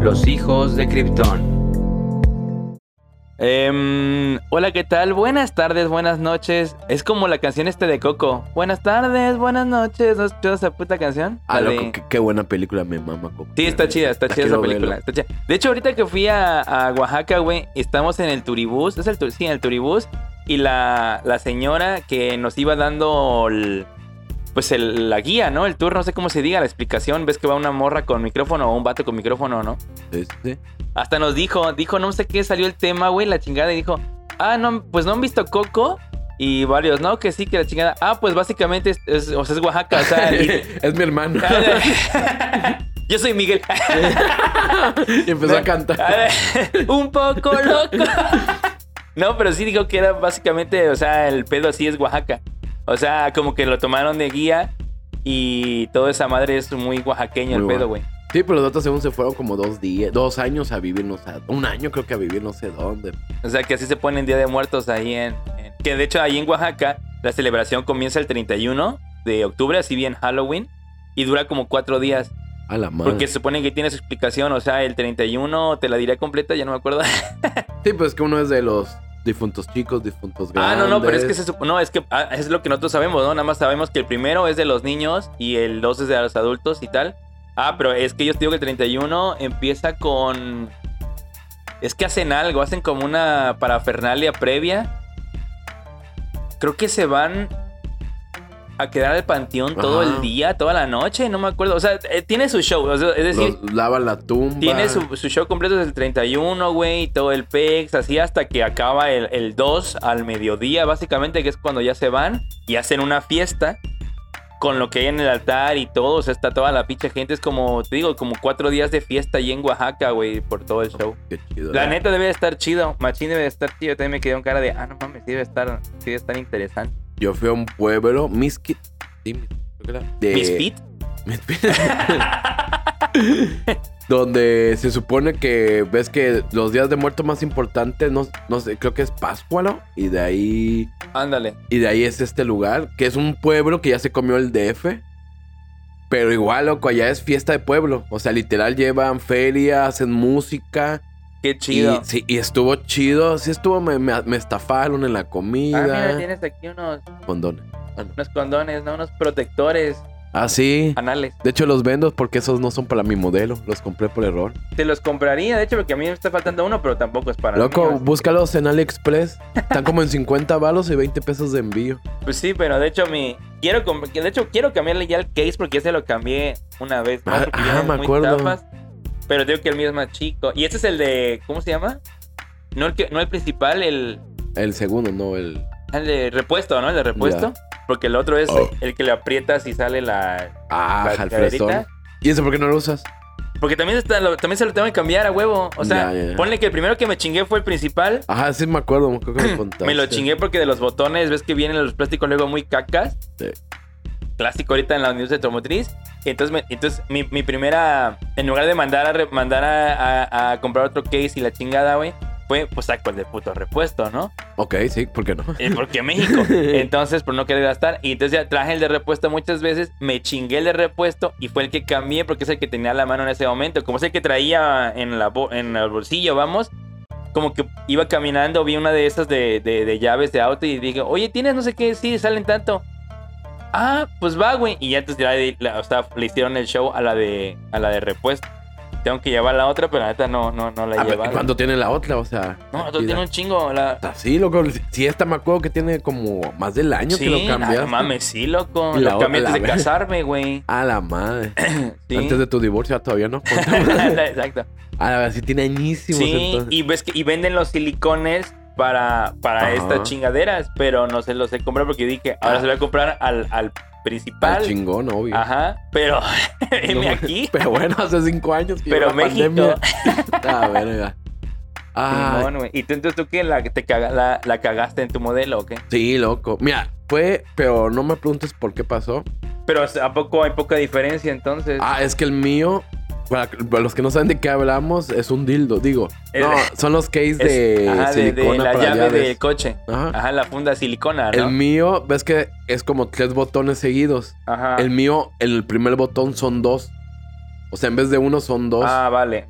Los hijos de Krypton. Em, hola, ¿qué tal? Buenas tardes, buenas noches. Es como la canción este de Coco. Buenas tardes, buenas noches. ¿No has escuchado esa puta canción? Ah, de- loco, qué, qué buena película me mama. Coco. Sí, está chida, está La chida esa película. verla. está chida. De hecho, ahorita que fui a, a Oaxaca, güey, estamos en el turibús. ¿Es el tu- sí, en el turibús. Y la, la señora que nos iba dando el- pues el- la guía, ¿no? El tour, no sé cómo se diga, la explicación. Ves que va una morra con micrófono o un vato con micrófono, ¿no? Sí, sí. Hasta nos dijo, dijo, no sé qué, salió el tema, güey, la chingada, y dijo, ah, no, pues no han visto Coco. Y varios, no, que sí, que la chingada. Ah, pues básicamente es, es- o sea, es Oaxaca, o sea. y- es mi hermano. Yo soy Miguel. y empezó a cantar. Un poco loco. No, pero sí dijo que era básicamente, o sea, el pedo así es Oaxaca. O sea, como que lo tomaron de guía y toda esa madre es muy oaxaqueño el pedo, güey. Sí, pero los otros según se fueron como dos días, dos años a vivir, no sé, un año creo que a vivir no sé dónde. O sea, que así se ponen Día de Muertos ahí en, en- Que de hecho ahí en Oaxaca la celebración comienza el 31 de octubre, así bien Halloween, y dura como cuatro días. A la madre. Porque se supone que tiene su explicación, o sea, el 31 te la diré completa, ya no me acuerdo. Sí, pues que uno es de los difuntos chicos, difuntos Ah, grandes. no, no, pero es que se no, es que ah, es lo que nosotros sabemos, ¿no? Nada más sabemos que el primero es de los niños y el 2 es de los adultos y tal. Ah, pero es que yo te digo que el 31 empieza con es que hacen algo, hacen como una parafernalia previa. Creo que se van a quedar al panteón todo el día, toda la noche, no me acuerdo. O sea, eh, tiene su show, o sea, es decir, Los lavan la tumba. tiene su, su show completo desde el 31, güey, todo el PEX, así hasta que acaba el, el 2 al mediodía, básicamente, que es cuando ya se van y hacen una fiesta con lo que hay en el altar y todo. O sea, está toda la pinche gente. Es como, te digo, como cuatro días de fiesta ahí en Oaxaca, güey, por todo el show. Qué chido. La neta debe de estar chido. Machín debe de estar chido. También me quedé con cara de, ah, no mames, debe estar, debe estar interesante. Yo fui a un pueblo, Miskit. Sí. De... Misfit. Misfit. Donde se supone que ves que los días de muerto más importantes, no, no sé, creo que es Pascualo. Y de ahí. Ándale. Y de ahí es este lugar, que es un pueblo que ya se comió el DF. Pero igual, loco, allá es fiesta de pueblo. O sea, literal llevan feria, hacen música. Qué chido. Y, sí, y estuvo chido. Sí estuvo, me, me- me estafaron en la ah, comida. mira, tienes aquí unos, Condones. Ah, no. unos condones, ¿no? Unos protectores Ah, sí. anales. De hecho, los vendo porque esos no son para mi modelo. Los compré por error. Te los compraría, de hecho, porque a mí me está faltando uno, pero tampoco es para Loco, mí. búscalos en AliExpress. Están como en 50 balos y 20 pesos de envío. Pues sí, pero de hecho mi quiero de hecho quiero cambiarle ya el case porque ya se lo cambié una vez más Ah, ah, me acuerdo. tapas, pero digo que el mío es más chico. Y este es el de ¿cómo se llama? No el que no el principal, el El segundo, no el. el de repuesto, ¿no? El de repuesto. Porque el otro es Oh. el que le aprietas y sale la, Ah, la. ¿Y eso por qué no lo usas? Porque también, está, lo- también se lo tengo que cambiar a huevo. O sea, Ya, ya, ya. ponle que el primero que me chingué fue el principal. Ajá, sí me acuerdo. Creo que me contaste. Me lo chingué porque de los botones, ves que vienen los plásticos luego muy cacas. Sí. Clásico ahorita en la industria automotriz. Entonces, me- entonces mi, mi primera, en lugar de mandar a, re- mandar a, a- a comprar otro case y la chingada, güey, fue pues saco el de puto repuesto, ¿no? Ok, sí, ¿por qué no? Eh, Porque México. Entonces, por no querer gastar. Y entonces ya traje el de repuesto muchas veces, me chingué el de repuesto y fue el que cambié porque es el que tenía la mano en ese momento. Como es el que traía en, la, en el bolsillo, vamos. Como que iba caminando, vi una de esas de, de- de llaves de auto y dije, oye, ¿tienes no sé qué? Sí, salen tanto. Ah, pues va, güey. Y ya le, la- o sea, le hicieron el show a la de, a la de repuesto. Tengo que llevar la otra, pero la neta no, no, no la Ah, pero llevado. ¿Cuándo tiene la otra? O sea. No, chida. tiene un chingo. La... Así, loco. Si esta me acuerdo que tiene como más del año que lo Sí, cambiaste. no mames, sí, loco. La Lo cambié antes de la casarme, güey. A la madre. Sí. Antes de tu divorcio ah, todavía no. Exacto. A ver, sí tiene añísimos Sí, entonces. y ves que y venden los silicones para, para Ajá. estas chingaderas, pero no se los he comprado porque dije, ahora Ah. se lo voy a comprar al, al principal. Al chingón, obvio. Ajá, pero No, aquí. Pero bueno, hace cinco años que Pero México. Ah, verga. Ah. ¿Y tú entonces tú qué? ¿La, te caga- la, la cagaste en tu modelo o qué? sí, loco. Mira, fue, pero no me preguntes por qué pasó. Pero ¿a poco hay poca diferencia entonces? Ah, es que el mío, para, para los que no saben de qué hablamos, es un dildo, digo. No, son los case de ajá, de, de silicona la para llave llaves. del coche. Ajá. Ajá, la funda silicona, ¿no? El mío, ves que es como tres botones seguidos. Ajá. El mío, el primer botón son dos. O sea, en vez de uno son dos. Ah, vale.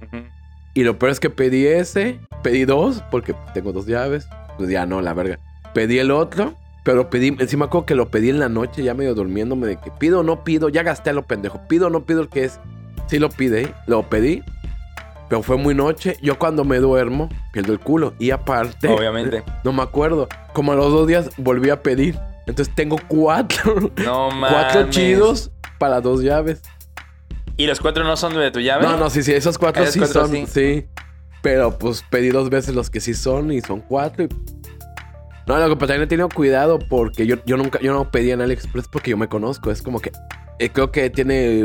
Y lo peor es que pedí ese, pedí dos, porque tengo dos llaves. Pues ya no, la verga. Pedí el otro, pero pedí, encima como que lo pedí en la noche, ya medio durmiéndome, de que pido o no pido, ya gasté a lo pendejo, pido o no pido el que es. Sí lo pide, lo pedí, pero fue muy noche. Yo cuando me duermo, pierdo el culo. Y aparte, Obviamente. no me acuerdo, como a los dos días volví a pedir. Entonces tengo cuatro, No mames. cuatro chidos para dos llaves. ¿Y los cuatro no son de tu llave? No, no, sí, sí, esos cuatro sí cuatro son, sí. sí. Pero pues pedí dos veces los que sí son y son cuatro. y- No, lo que pasa es que también he tenido cuidado porque yo, yo nunca, yo no pedí en AliExpress porque yo me conozco. Es como que eh, creo que tiene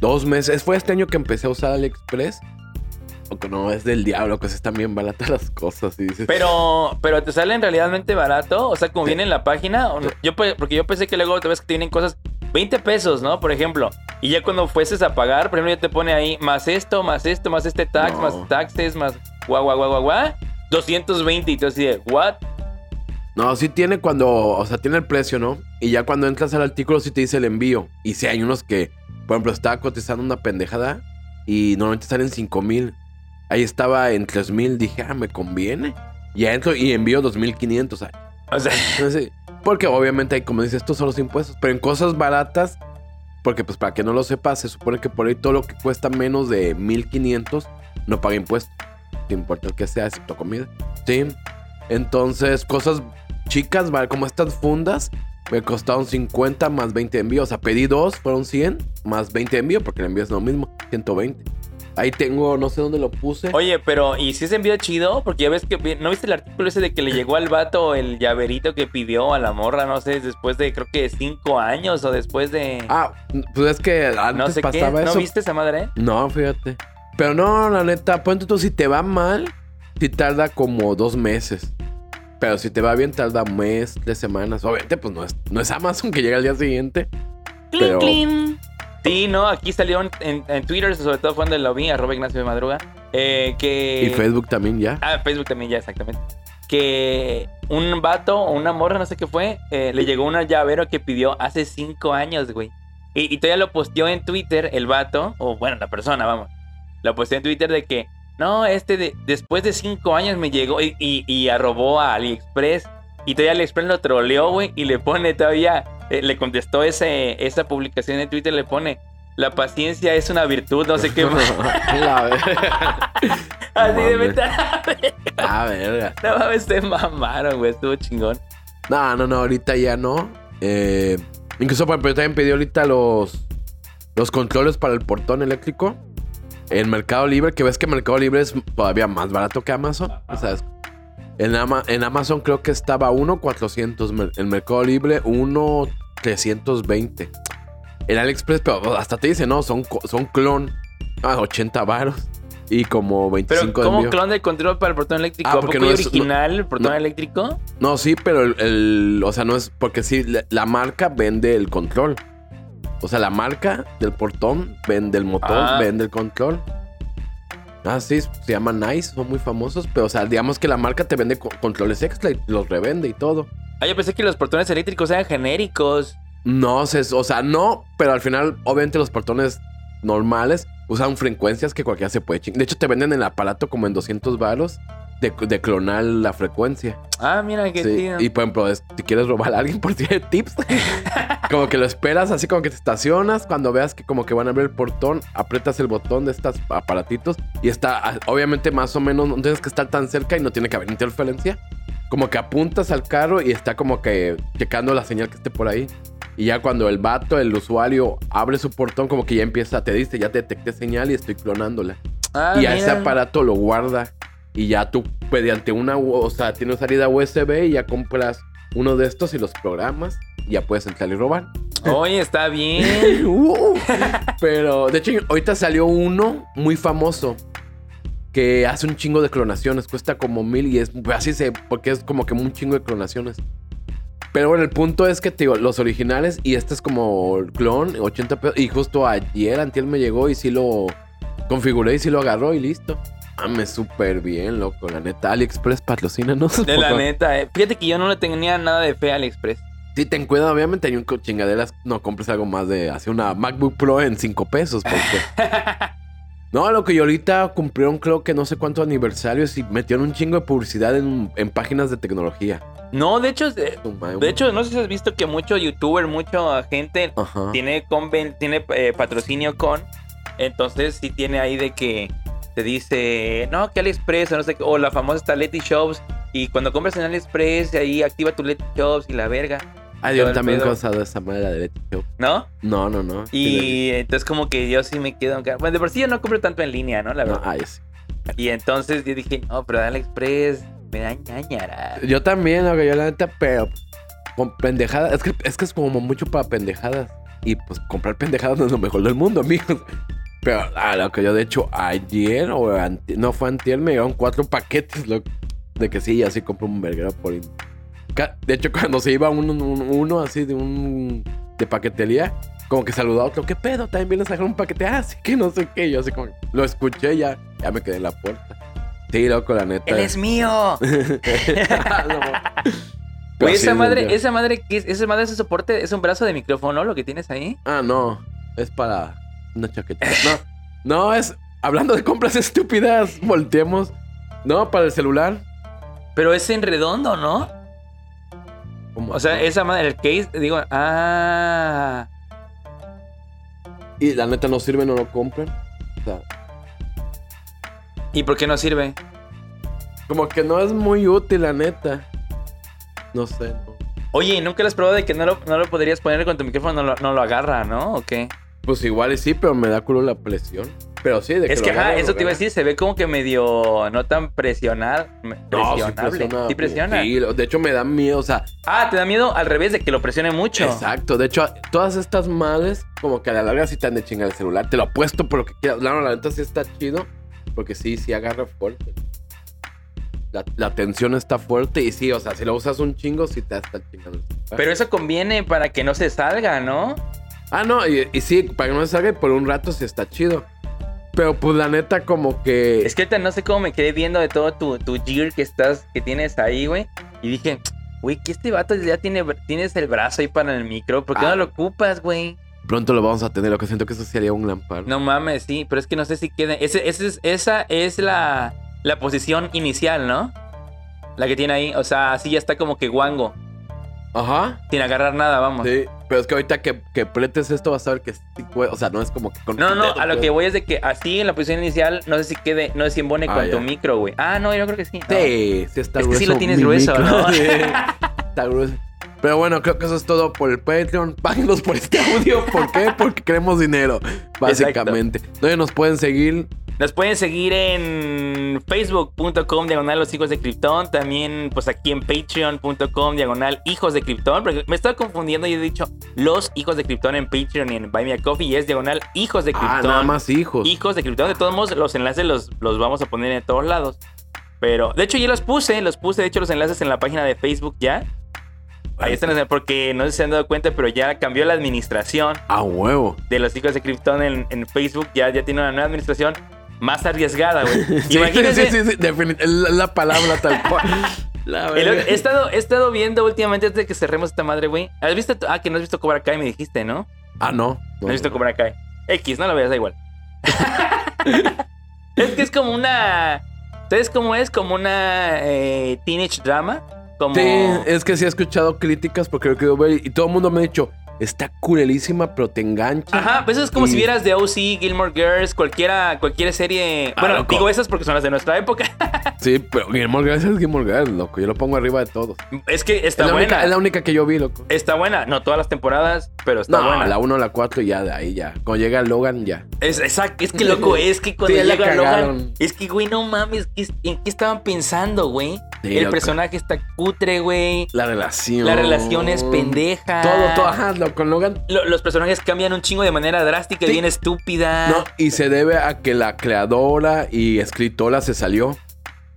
dos meses. Fue este año que empecé a usar AliExpress. O que no, es del diablo, que están bien baratas las cosas. Y dices, Pero, pero te salen realmente barato, o sea, como viene en la página, yo pe- porque yo pensé que luego te ves que tienen cosas 20 pesos, ¿no? Por ejemplo, y ya cuando fueses a pagar, por ejemplo, ya te pone ahí más esto, más esto, más este tax, No. más taxes, más guau, guau, guau, guau, guau, 220 y tú así de, ¿what? No, sí tiene cuando, o sea, tiene el precio, ¿no? Y ya cuando entras al artículo sí te dice el envío. Y sí hay unos que, por ejemplo, estaba cotizando una pendejada y normalmente salen 5 mil. Ahí estaba en 3 mil, dije, ah, me conviene. Y entro y envío 2500. ah. O sea, Entonces, porque obviamente hay, como dices, estos son los impuestos. Pero en cosas baratas, porque pues para que no lo sepas, se supone que por ahí todo lo que cuesta menos de 1500 no paga impuestos. No importa el que sea, excepto comida. Sí. Entonces, cosas chicas, ¿vale? como estas fundas, me costaron 50 más 20 de envío. O sea, pedí dos, fueron 100 más 20 de envío, porque el envío es lo mismo, 120. Ahí tengo, no sé dónde lo puse. oye, pero, ¿y si ese envío chido? Porque ya ves que, ¿no viste el artículo ese de que le llegó al vato el llaverito que pidió a la morra, no sé, después de, creo que 5 años o después de... Ah, pues es que antes no sé qué, pasaba ¿no eso. viste esa madre? No, fíjate. Pero no, la neta, ponte tú, si te va mal, si tarda como dos meses. Pero si te va bien, tarda un mes, tres semanas. Obviamente, pues no es, no es Amazon que llega al día siguiente. Pero- Sí, no, aquí salió en, en- en Twitter, sobre todo fue donde lo vi, arroba Ignacio de Madruga, eh, que... Y Facebook también ya. Ah, Facebook también ya, exactamente. Que un vato o una morra, no sé qué fue, eh, le llegó un llavero que pidió hace cinco años, güey. Y, y todavía lo posteó en Twitter el vato, o bueno, la persona, vamos. Lo posteó en Twitter de que, no, este de, después de cinco años me llegó y, y, y arrobó a AliExpress. Y todavía AliExpress lo troleó, güey, y le pone todavía, eh, le contestó ese, esa publicación en Twitter, le pone, la paciencia es una virtud, no sé qué. la verga. Así de mames. verdad. Ah, verga. No mames, te mamaron, güey. Estuvo chingón. No, no, no, ahorita ya no. Eh, incluso, por ejemplo, yo también pedí ahorita los, los controles para el portón eléctrico. En Mercado Libre, que ves que Mercado Libre es todavía más barato que Amazon. O sea, en, Ama- en Amazon creo que estaba 1,400. mer- En Mercado Libre, 1,320. En AliExpress, pero hasta te dice, no, son, son clon. Ah, 80 varos. Y como 25 Pero, de ¿cómo envío. clon de control para el portón eléctrico? Ah, ¿A poco porque no es- original el portón no. eléctrico? No, sí, pero el, el- O sea, no es. Porque sí, la, la marca vende el control. O sea, la marca del portón vende el motor, Ah. vende el control. Ah, sí, se llama Nice, son muy famosos. Pero, o sea, digamos que la marca te vende co- controles extra y los revende y todo. Ah, yo pensé que los portones eléctricos eran genéricos. No, se, o sea, no, pero al final, obviamente, los portones normales usan frecuencias que cualquiera se puede chingar. De hecho, te venden el aparato como en 200 varos de, de clonar la frecuencia. Ah, mira, qué Sí. Y por ejemplo, es- si quieres robar a alguien por si hay tips, como que lo esperas, así como que te estacionas, cuando veas que como que van a abrir el portón, aprietas el botón de estos aparatitos y está, ah, obviamente más o menos, no tienes que estar tan cerca y no tiene que haber interferencia. Como que apuntas al carro y está como que checando la señal que esté por ahí. Y ya cuando el vato, el usuario, abre su portón, como que ya empieza, te dice, ya te detecté señal y estoy clonándola Ah, y a ese aparato lo guarda. Y ya tú, mediante una, o sea, tiene salida USB y ya compras uno de estos y los programas. Y ya puedes entrar y robar. Oye, está bien. Uh, pero, de hecho, ahorita salió uno muy famoso que hace un chingo de clonaciones. Cuesta como mil y es así se, porque es como que un chingo de clonaciones. Pero bueno, el punto es que te digo, los originales y este es como el clon, 80 pesos. Y justo ayer, antier me llegó y sí lo configuré y sí lo agarró y listo. Mame súper bien, loco. La neta, AliExpress patrocínanos. De la neta, eh. Fíjate que yo no le tenía nada de fe a AliExpress. Sí, ten cuidado, obviamente hay un chingaderas. No compres algo más de. Hace una MacBook Pro en 5 pesos. Porque No, lo que yo ahorita cumplieron creo que no sé cuántos aniversarios y metieron un chingo de publicidad en, en páginas de tecnología. No, de hecho, de, hecho, no sé si has visto que mucho youtuber, mucha gente Ajá. tiene conven- tiene eh, patrocinio con. Entonces sí tiene ahí de que te dice, no, que AliExpress o no sé qué, o la famosa está Leti Shops. Y cuando compras en AliExpress, ahí activa tu Leti Shops y la verga, Ah, yo también he causado esa manera de Betty Show. ¿no? No, no, no. Y entonces como que yo sí me quedo... Bueno, de por sí yo no compro tanto en línea, ¿no? La No, verdad. ah, yo sí. Y entonces yo dije, no, pero AliExpress me da ñañara. Yo también, lo que yo la neta, pero con pendejadas. Es que, es que es como mucho para pendejadas. Y pues comprar pendejadas no es lo mejor del mundo, amigos. Pero ah, lo que yo de hecho ayer o anti- no fue antier, me llegaron cuatro paquetes loco, de que sí, así compré un verguero por... De hecho, cuando se iba uno, un- uno así de un... de paquetería, como que saludaba a otro, ¿qué pedo? También vienes a dejar un paquete, ah, sí que no sé qué. Yo así como, lo escuché ya, ya me quedé en la puerta. Sí, loco, la neta. ¡Él es mío! Sí, esa madre, esa madre, ¿qué es? Esa madre, ese soporte, es un brazo de micrófono, lo que tienes ahí. Ah, no. Es para una chaqueta. No, no, es. Hablando de compras estúpidas, volteemos. No, para el celular. Pero es en redondo, ¿no? ¿Cómo O sea, esa madre, el case, digo, ah. Y la neta no sirve, no lo compren. O sea, ¿Y por qué no sirve? como que no es muy útil, la neta. No sé. no. Oye, ¿y nunca lo has probado de que no lo, no lo podrías poner con tu micrófono, no lo, no lo agarra, ¿no? ¿O qué? Pues igual y sí, pero me da culo la presión. Pero sí, de que Es lo que, ajá, eso lo te iba a decir, se ve como que medio no tan presional, No, sí presionable. presiona. Sí presiona. Sí, lo- de hecho me da miedo, o sea, Ah, te da miedo al revés de que lo presione mucho. Exacto, de hecho, todas estas madres, como que a la larga sí te han de chingar el celular. Te lo apuesto por lo que quieras. No, la neta sí está chido, porque sí, sí agarra fuerte. La, la tensión está fuerte y sí, o sea, si lo usas un chingo, sí te está chingando el celular. Pero eso conviene para que no se salga, ¿no? Ah, no, y, y sí, para que no se salga y por un rato sí está chido. Pero pues la neta, como que. Es que ahorita no sé cómo me quedé viendo de todo tu, tu gear que estás, que tienes ahí, güey. Y dije, güey, que este vato ya tiene, tienes el brazo ahí para el micro. ¿Por qué Ah. no lo ocupas, güey? Pronto lo vamos a tener, lo que siento que eso sería un lampar. No mames, sí, pero es que no sé si queda. Ese, ese es, esa es la, la posición inicial, ¿no? La que tiene ahí. O sea, así ya está como que guango. Ajá. Sin agarrar nada, vamos. Sí, pero es que ahorita que, que apretes esto vas a ver que sí puede- o sea, no es como que con No, no, dedo a lo que voy es de que así en la posición inicial, no sé si quede, no sé si embone Ah, con ya. tu micro, güey. Ah, no, yo creo que sí. no. Sí, sí está Es que grueso. sí lo tienes grueso, micro. ¿no? Sí, está grueso. Pero bueno, creo que eso es todo por el Patreon. Páguenos por este audio. ¿Por qué? Porque queremos dinero, básicamente. ¿Dónde nos pueden seguir? Nos pueden seguir en facebook.com diagonal los hijos de Krypton. También pues aquí en patreon.com diagonal hijos de Krypton. Porque me estaba confundiendo y he dicho los hijos de Krypton en Patreon y en Buy Me a Coffee. Y es diagonal hijos de Krypton. Ah, nada más hijos. Hijos de Krypton. De todos modos, los enlaces los, los vamos a poner en todos lados. Pero, de hecho, ya los puse. Los puse, de hecho, los enlaces en la página de Facebook ya. Ahí están, porque no sé si se han dado cuenta, pero ya cambió la administración A huevo. de los hijos de Krypton en, en Facebook. Ya, ya tiene una nueva administración más arriesgada, güey. Sí, Imagínense. sí, sí, sí, la, la palabra tal cual. La he, estado, he estado viendo últimamente antes de que cerremos esta madre, güey. ¿Has visto? Ah, que no has visto Cobra Kai, me dijiste, ¿no? Ah, no. No, has visto Cobra Kai. X, no lo veas, da igual. es que es como una. ¿Sabes cómo es? Como una eh, teenage drama. Como. Sí, es que sí he escuchado críticas porque lo quiero ver y todo el mundo me ha dicho, está curelísima, pero te engancha. Ajá, pues es como Y- si vieras The OC, Gilmore Girls, cualquiera, cualquier serie. Ah, bueno, loco. digo esas porque son las de nuestra época. Sí, pero Gilmore Girls es Gilmore Girls, loco. Yo lo pongo arriba de todos. es que está es, buena. única, es la única que yo vi, loco. Está buena. No todas las temporadas, pero está no, buena. la 1, la 4 ya de ahí ya. Cuando llega Logan ya. Es, exacto, es que loco, es que cuando Sí, llega Logan, es que, güey, no mames, ¿qué- ¿en qué estaban pensando, güey? Sí, El loco. personaje está cutre, güey. La relación. La relación es pendeja. Todo, todo, ajá, lo- con Logan. Lo- los personajes cambian un chingo de manera drástica y Sí. bien estúpida. No, y se debe a que la creadora y escritora se salió.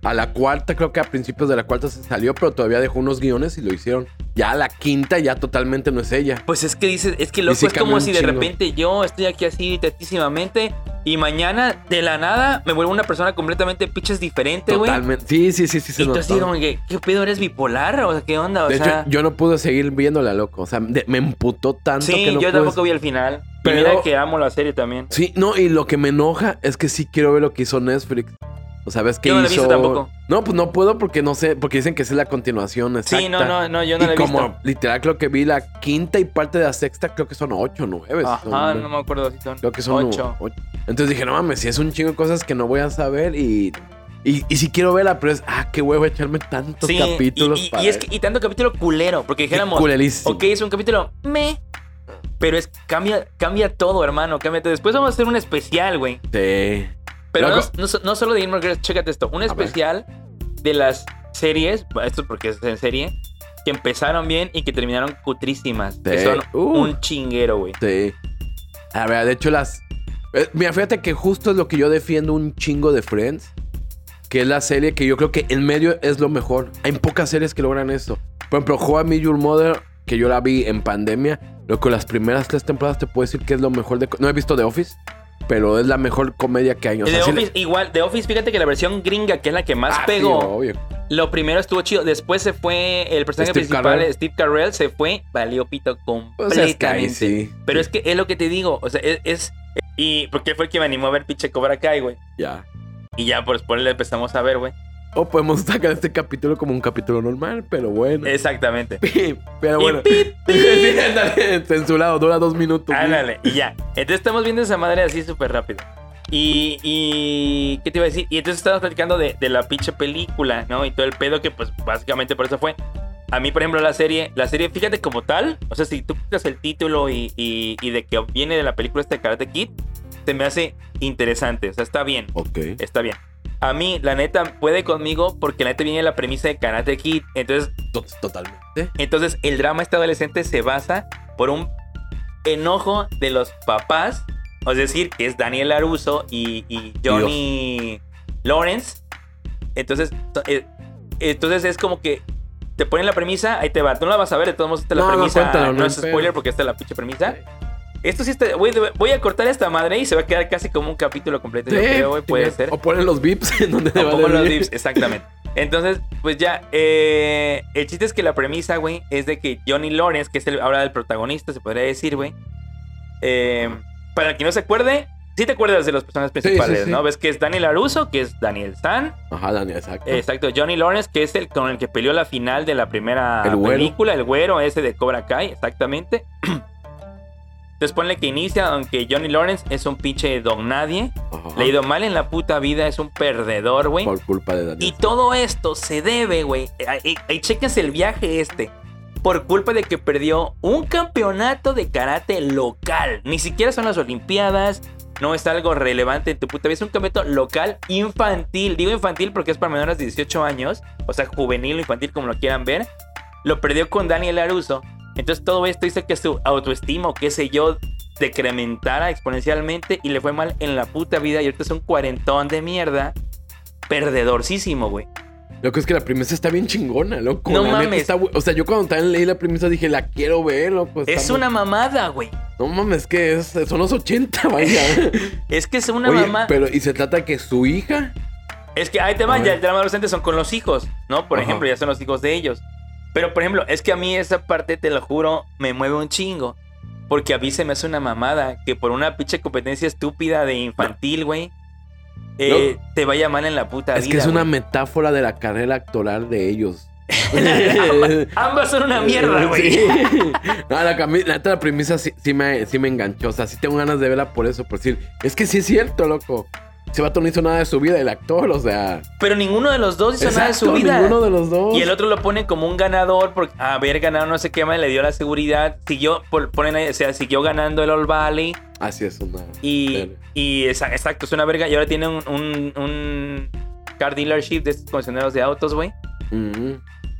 A la cuarta, creo que a principios de la cuarta se salió, pero todavía dejó unos guiones y lo hicieron. Ya a la quinta ya totalmente no es ella. Pues es que dices, es que loco, es como si de chingo. repente yo estoy aquí así tetísimamente y mañana de la nada me vuelvo una persona completamente pinches diferente, güey. Totalmente. Sí, sí, sí, sí. Se Y tú así como que, ¿qué pedo eres bipolar? O sea, ¿qué onda? O De sea, hecho, yo no pude seguir viéndola, loco. O sea, de- me emputó tanto sí, que no yo pude- tampoco vi el final. Y mira Pero- que amo la serie también. Sí, no, y lo que me enoja es que sí quiero ver lo que hizo Netflix. O sea, ves que Yo no hizo. tampoco. No, pues no puedo porque no sé, porque dicen que es la continuación exacta. Sí, no, no, no, yo no y la he como visto. literal creo que vi la quinta y parte de la sexta, creo que son ocho, nueve. Ajá, son- no me acuerdo si son. Creo que son ocho. ocho. Entonces dije, no mames, si es un chingo de cosas que no voy a saber y. Y, y si quiero verla, pero es, ah, qué huevo echarme tantos Sí, capítulos. y, y- para y es que, y tanto capítulo culero, porque dijéramos, Culerísimo. ok, es un capítulo me, pero es cambia, cambia todo, hermano, cambia todo. Después vamos a hacer un especial, güey. Sí. Pero no, no no solo de Gilmore Girls, chécate esto, un especial de las series, esto es porque es en serie, que empezaron bien y que terminaron cutrísimas, que Sí. son Uh. un chinguero, güey. Sí. A ver, de hecho las... eh, mira, fíjate que justo es lo que yo defiendo un chingo de Friends. Que es la serie que yo creo que en medio es lo mejor. Hay pocas series que logran eso. Por ejemplo, I Met Your Mother, que yo la vi en pandemia. Lo que las primeras tres temporadas te puedo decir que es lo mejor de... No he visto The Office, pero es la mejor comedia que hay. O sea, The Office, igual, The Office, fíjate que la versión gringa, que es la que más Ah, pegó, obvio. Lo primero estuvo chido. Después se fue el personaje Steve principal. Steve Carell, se fue, valió pito Pues completamente. es que ahí sí. Pero es que es lo que te digo. O sea, es. es- y porque fue el que me animó a ver pinche Cobra Kai, güey. Ya. Y ya por spoiler empezamos a ver, güey. O podemos sacar este capítulo como un capítulo normal, pero bueno. Exactamente. pero Y bueno. pip, Sí, ándale, censurado, dura dos minutos. Ándale, y ya. Entonces estamos viendo esa madre así súper rápido. Y, y. ¿Qué te iba a decir? Y entonces estábamos platicando de, de la pinche película, ¿no? Y todo el pedo que, pues, básicamente por eso fue. A mí, por ejemplo, la serie, la serie, fíjate como tal, o sea, si tú quitas el título y, y- y de que viene de la película este Karate Kid, se me hace interesante, o sea, está bien, Ok. está bien. A mí, la neta, puede conmigo porque la neta viene la premisa de Karate Kid, entonces To- Totalmente. entonces, el drama este adolescente se basa por un enojo de los papás, es decir, que es Daniel Laruso y, y Johnny Lawrence. Entonces, to- eh, entonces es como que te ponen la premisa, ahí te va. Tú no la vas a ver, de todos modos, esta es la no, premisa. cuéntalo, no, no es spoiler porque esta es la pinche premisa. Esto sí está. Voy, voy a cortar esta madre y se va a quedar casi como un capítulo completo. yo creo, güey, puede ser. O ponen los vips en donde te los dips, exactamente. Entonces, pues ya, eh, el chiste es que la premisa, güey, es de que Johnny Lawrence, que es el, ahora el protagonista, se podría decir, güey. eh, para quien no se acuerde, sí te acuerdas de los personajes sí, principales, sí. ¿no? Ves que es Daniel Aruso, que es Daniel San. Ajá, Dani, exacto. Exacto, Johnny Lawrence, que es el con el que peleó la final de la primera El película, el güero ese de Cobra Kai, exactamente. Entonces ponle que inicia, aunque Johnny Lawrence es un pinche don nadie, Ajá. le ha ido mal en la puta vida, es un perdedor, güey. Por culpa de Dani. Y todo esto se debe, güey. Ahí, ahí el viaje este. Por culpa de que perdió un campeonato de karate local. Ni siquiera son las Olimpiadas. No es algo relevante en tu puta vida. Es un campeonato local infantil. Digo infantil porque es para menores de 18 años. O sea, juvenil o infantil, como lo quieran ver. Lo perdió con Daniel Aruso. Entonces todo esto hizo que su autoestima, o qué sé yo, decrementara exponencialmente y le fue mal en la puta vida. Y ahorita es un cuarentón de mierda. Perdedorcísimo, güey. Loco, es que la premisa está bien chingona, loco. No La mames. está o sea, yo cuando también leí la premisa dije, la quiero ver, loco. Es muy- una mamada, güey. No mames, que es, son los 80, vaya. Es que es una mamá. pero y se trata de que su hija. Es que ahí te van, ya el drama adolescente son con los hijos, ¿no? Por Ajá. ejemplo, ya son los hijos de ellos. Pero, por ejemplo, es que a mí esa parte, te lo juro, me mueve un chingo. Porque a mí se me hace una mamada que por una pinche competencia estúpida de infantil, güey, eh, te vaya mal en la puta es vida. que es una metáfora de la carrera actoral de ellos. Ambas son una mierda, güey. Sí. No, la, la la premisa sí, sí me, sí me enganchó. O sea, sí tengo ganas de verla por eso. Por decir, es que sí es cierto, loco. Ese vato no hizo nada de su vida, el actor, o sea. Pero ninguno de los dos hizo nada de su vida. Ninguno de los dos. Y el otro lo pone como un ganador por haber ganado no sé qué más, le dio la seguridad. Siguió, por, ponen o sea, siguió ganando el All Valley. Así es una. Y, Verga. y esa- exacto, es una verga. Y ahora tiene un, un, un car dealership de estos concesionarios de autos, güey. Mm.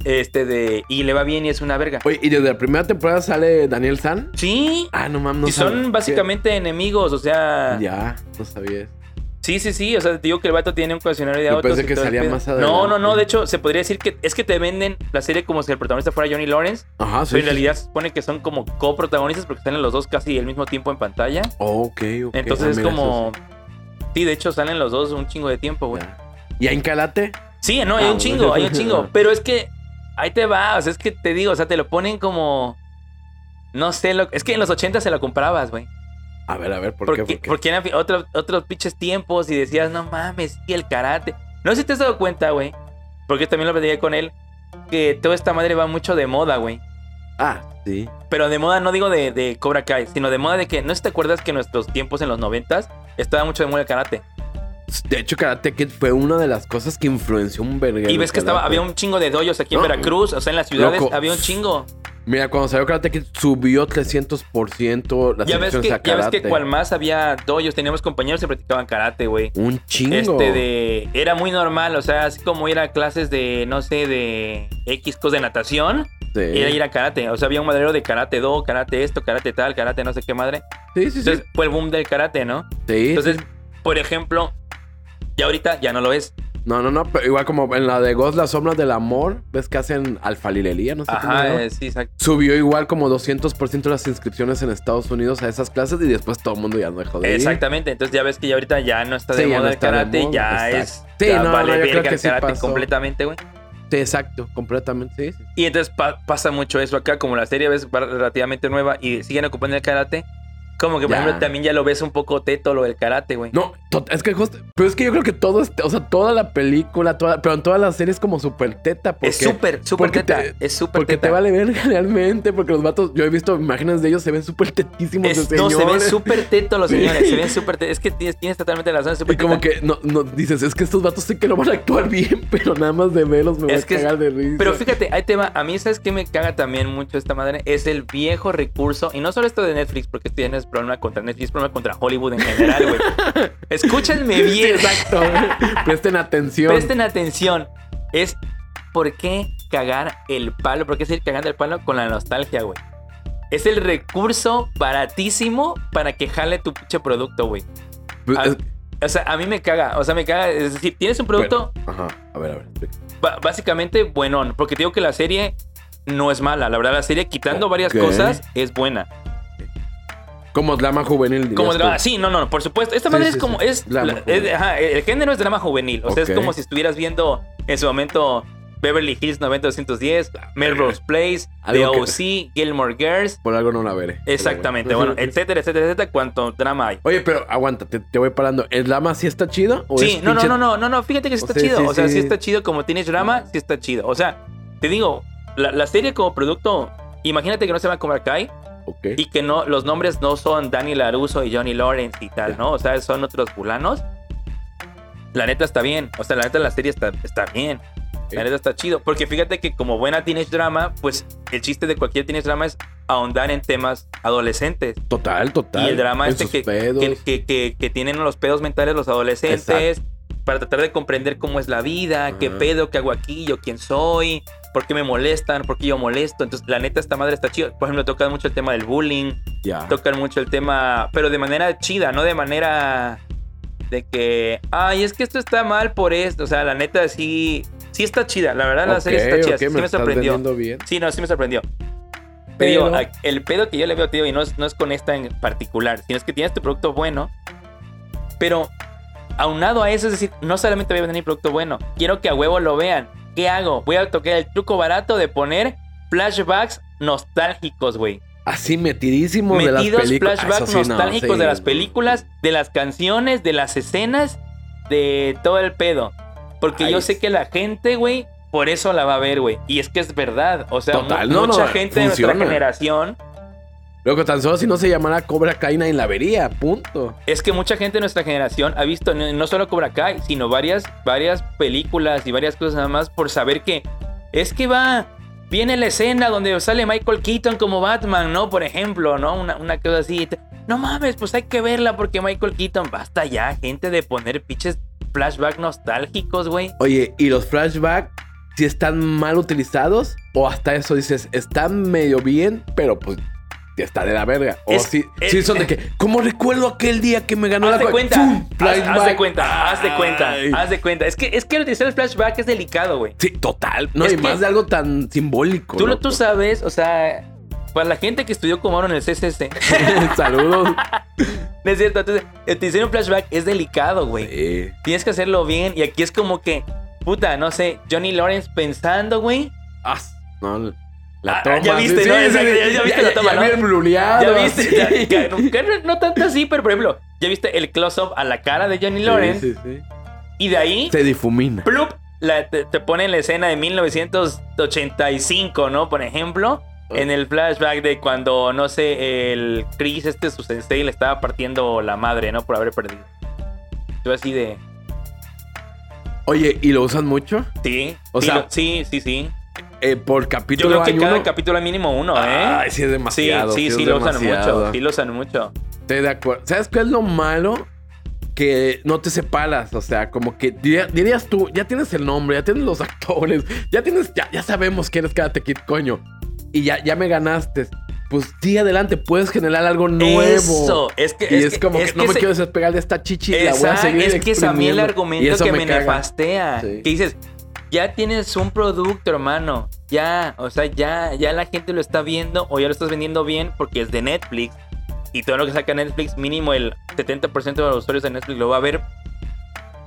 Este de. Y le va bien y es una verga. Oye, ¿y desde la primera temporada sale Daniel San? Sí. Ah, no mames, no y son básicamente enemigos, o sea. Ya, no sabía. Sí, sí, sí. O sea, te digo que el vato tiene un concesionario de autos. pensé que salía más No, adelante. no, no. De hecho, se podría decir que es que te venden la serie como si el protagonista fuera Johnny Lawrence. Ajá, sí. Pero en realidad se supone que son como coprotagonistas porque salen los dos casi al mismo tiempo en pantalla. sí. Ok, ok. Entonces Ah, es mira, como. eso Sí, de hecho salen los dos un chingo de tiempo, güey. ¿Y en Karate? Sí, no, hay Ah, un chingo, hay un chingo. Pero es que ahí te va, o sea, es que te digo, o sea, te lo ponen como. No sé, lo... es que en los 80 se lo comprabas, güey. A ver, a ver, ¿por qué? ¿Por qué? porque eran otros, otros pinches tiempos y decías, no mames, y el karate. No sé si te has dado cuenta, güey. Porque también lo platicé con él. Que toda esta madre va mucho de moda, güey. Ah, sí. Pero de moda no digo de, de Cobra Kai, sino de moda de que, ¿no sé si te acuerdas que en nuestros tiempos en los noventas estaba mucho de moda el karate? De hecho, Karate Kid fue una de las cosas que influenció un verguero. Y ves que estaba, había un chingo de doyos aquí en No. Veracruz, o sea, en las ciudades Loco. había un chingo. Mira, cuando salió Karate Kid subió 300% las Ya ves, que, a ya ves que cual más había doyos, teníamos compañeros que practicaban karate, güey. Un chingo. Este de. Era muy normal, o sea, así como ir a clases de, no sé, de X cosas de natación, Sí. era ir a karate. O sea, había un madero de karate do, karate esto, karate tal, karate no sé qué madre. Sí, sí, sí. Entonces fue el boom del karate, ¿no? Sí, Entonces, por ejemplo, ya ahorita ya no lo es. No, no, no, pero igual como en la de Ghost, las sombras del amor, ves que hacen alfalilería, no sé Ajá, eh, sí, exacto. Subió igual como 200% las inscripciones en Estados Unidos a esas clases y después todo el mundo ya no dejó de ir. Exactamente, entonces ya ves que ya ahorita ya no está de Sí, moda no el está karate, moda, ya exacto. es. Sí, ya no, vale no, yo verga creo que el sí karate pasó. completamente, güey. Sí, exacto, completamente, sí, sí. Y entonces pa- pasa mucho eso acá, como la serie ves va relativamente nueva y siguen ocupando el karate. Como que, por Ya. ejemplo, también ya lo ves un poco teto lo del karate, güey. No, es que justo, pero es que yo creo que todo, este- o sea, toda la película, toda, pero en todas las series como súper teta. Porque, es súper, súper teta. te- es súper Porque teta. te vale ver realmente, porque los vatos, yo he visto imágenes de ellos, se ven súper tetísimos Es- de no, se ven súper tetos los Sí. señores. Se ven súper tetos. Es que tienes, tienes totalmente razón. es súper Y como teta. que no, no dices, es que estos vatos sé que no van a actuar bien, pero nada más de verlos me voy Es a que es- cagar de risa. Pero fíjate, ahí te va. A mí, ¿sabes qué me caga también mucho esta madre? Es el viejo recurso. Y no solo esto de Netflix, porque tienes problema contra Netflix, es problema contra Hollywood en general, güey. Escúchenme Sí, bien. exacto. Presten atención. Presten atención. Es por qué cagar el palo, por qué seguir cagando el palo con la nostalgia, güey. Es el recurso baratísimo para que jale tu pinche producto, güey. Pues, es- O sea, a mí me caga. O sea, me caga. Es decir, tienes un producto Ajá, a ver, a ver. básicamente buenón. Porque te digo que la serie no es mala. La verdad, la serie, quitando varias Ok. cosas, es buena. Como drama juvenil. Como drama. Sí, no, no, por supuesto. Esta Sí, madre sí, es como. sí. Es, la- es- ajá, el género es drama juvenil. O sea, Ok. es como si estuvieras viendo en su momento Beverly Hills 90210, Melrose Place, The OC, Gilmore Girls. Por algo no la veré. Exactamente. Bueno, etcétera, etcétera, etcétera. Cuánto drama hay. Oye, pero aguanta, te, te voy parando. ¿El drama sí está chido? ¿o Sí, es no, no, pinche- no, no, no, no, fíjate que sí O está sea, chido. sí, o sea, sí. sí. está chido como tienes drama, sí está chido. O sea, te digo, la, la serie como producto, imagínate que no se llama Cobra Kai Ok. y que no, los nombres no son Danny LaRusso y Johnny Lawrence y tal. ¿no? O sea, son otros fulanos. La neta está bien. O sea, la neta la serie está, está bien. La Ok. neta está chido. Porque fíjate que como buena teenage drama, pues el chiste de cualquier teenage drama es ahondar en temas adolescentes. Total, total. Y el drama este que, que, que- que- que tienen los pedos mentales los adolescentes para tratar de comprender cómo es la vida, qué Ajá. pedo, qué hago aquí, yo quién soy, por qué me molestan, por qué yo molesto. Entonces, la neta, esta madre está chida. Por ejemplo, tocan mucho el tema del bullying, Ya. tocan mucho el tema, pero de manera chida, no de manera de que, ay, es que esto está mal por esto. O sea, la neta, sí, sí está chida. La verdad, la serie está chida. ok, sí me me sorprendió. bien. Sí, no, sí me sorprendió. Te Pero- digo, a- el pedo que yo le veo, tío, y no es, no es con esta en particular, sino es que tienes tu producto bueno, pero aunado a eso, es decir, no solamente voy a vender mi producto bueno, quiero que a huevo lo vean. ¿Qué hago? Voy a tocar el truco barato de poner flashbacks nostálgicos, güey. Así metidísimo de las Metidos películas. flashbacks no, nostálgicos sí. de las películas, de las canciones, de las escenas, de todo el pedo. Porque Ay, yo sé que la gente, güey, por eso la va a ver, güey. Y es que es verdad. O sea, Total, mu- no, mucha no, gente de nuestra generación, Luego, tan solo si no se llamara Cobra Kai nadie la vería, punto. es que mucha gente de nuestra generación ha visto no, solo Cobra Kai, sino varias, varias películas y varias cosas nada más por saber que es que va. Viene la escena donde sale Michael Keaton como Batman, ¿no? Por ejemplo, ¿no? Una, una cosa así. No mames, pues hay que verla porque Michael Keaton. Basta ya, gente, de poner pinches flashbacks nostálgicos, güey. Oye, ¿y los flashbacks si están mal utilizados? O hasta eso dices, están medio bien, pero pues está de la verga. O Es- si, es- si son de que, ¿cómo recuerdo aquel día que me ganó Haz la de cuenta. ¡Fum! Haz, haz de cuenta, haz de cuenta, Ay. haz de cuenta. Es que, es que utilizar el flashback es delicado, güey. Sí, total. No, Es y más de algo tan simbólico. Tú, lo- tú sabes, o sea, para la gente que estudió como en el CCC, Saludos. no es cierto. Entonces, utilizar un flashback es delicado, güey. Sí. Tienes que hacerlo bien. Y aquí es como que, puta, no sé, Johnny Lawrence pensando, güey. Ah, no, La Ah, toma. ya viste, sí, ¿no? sí, Exacto, sí. ya- ya viste la toma, ya ¿no? bluleado, Ya viste, no, que no- no tanto así, pero por ejemplo, ya viste el close-up a la cara de Johnny Lawrence sí, sí. y de ahí, Se difumina. plup, la- te, te pone la escena de 1985, ¿no? Por ejemplo, en el flashback de cuando, no sé, el Chris, este su sensei, le estaba partiendo la madre, ¿no? Por haber perdido. Yo así de, Oye, ¿y lo usan mucho? sí, O sí, sea, lo- sí, sí, sí. Eh, por Yo capítulo creo que hay cada uno. capítulo hay mínimo uno, ¿eh? Ay, sí es sí, demasiado. sí, es sí, lo usan mucho, sí lo usan mucho. Estoy de acuerdo. ¿Sabes qué es lo malo? Que no te separas. O sea, como que diría- dirías tú, ya tienes el nombre, ya tienes los actores, ya tienes, ya, ya sabemos quién es Karate Kid, coño. Y ya, ya me ganaste. Pues sí, adelante, puedes generar algo nuevo. Eso, es que Y es, que- como es que, no me se- quiero despegar de esta chichi y la voy a Exacto, seguir es que es a mí el argumento que me, caga. nefastea. Sí. Que dices, ya tienes un producto, hermano. Ya, o sea, ya, ya la gente lo está viendo o ya lo estás vendiendo bien porque es de Netflix. Y todo lo que saca Netflix, mínimo el 70% de los usuarios de Netflix lo va a ver.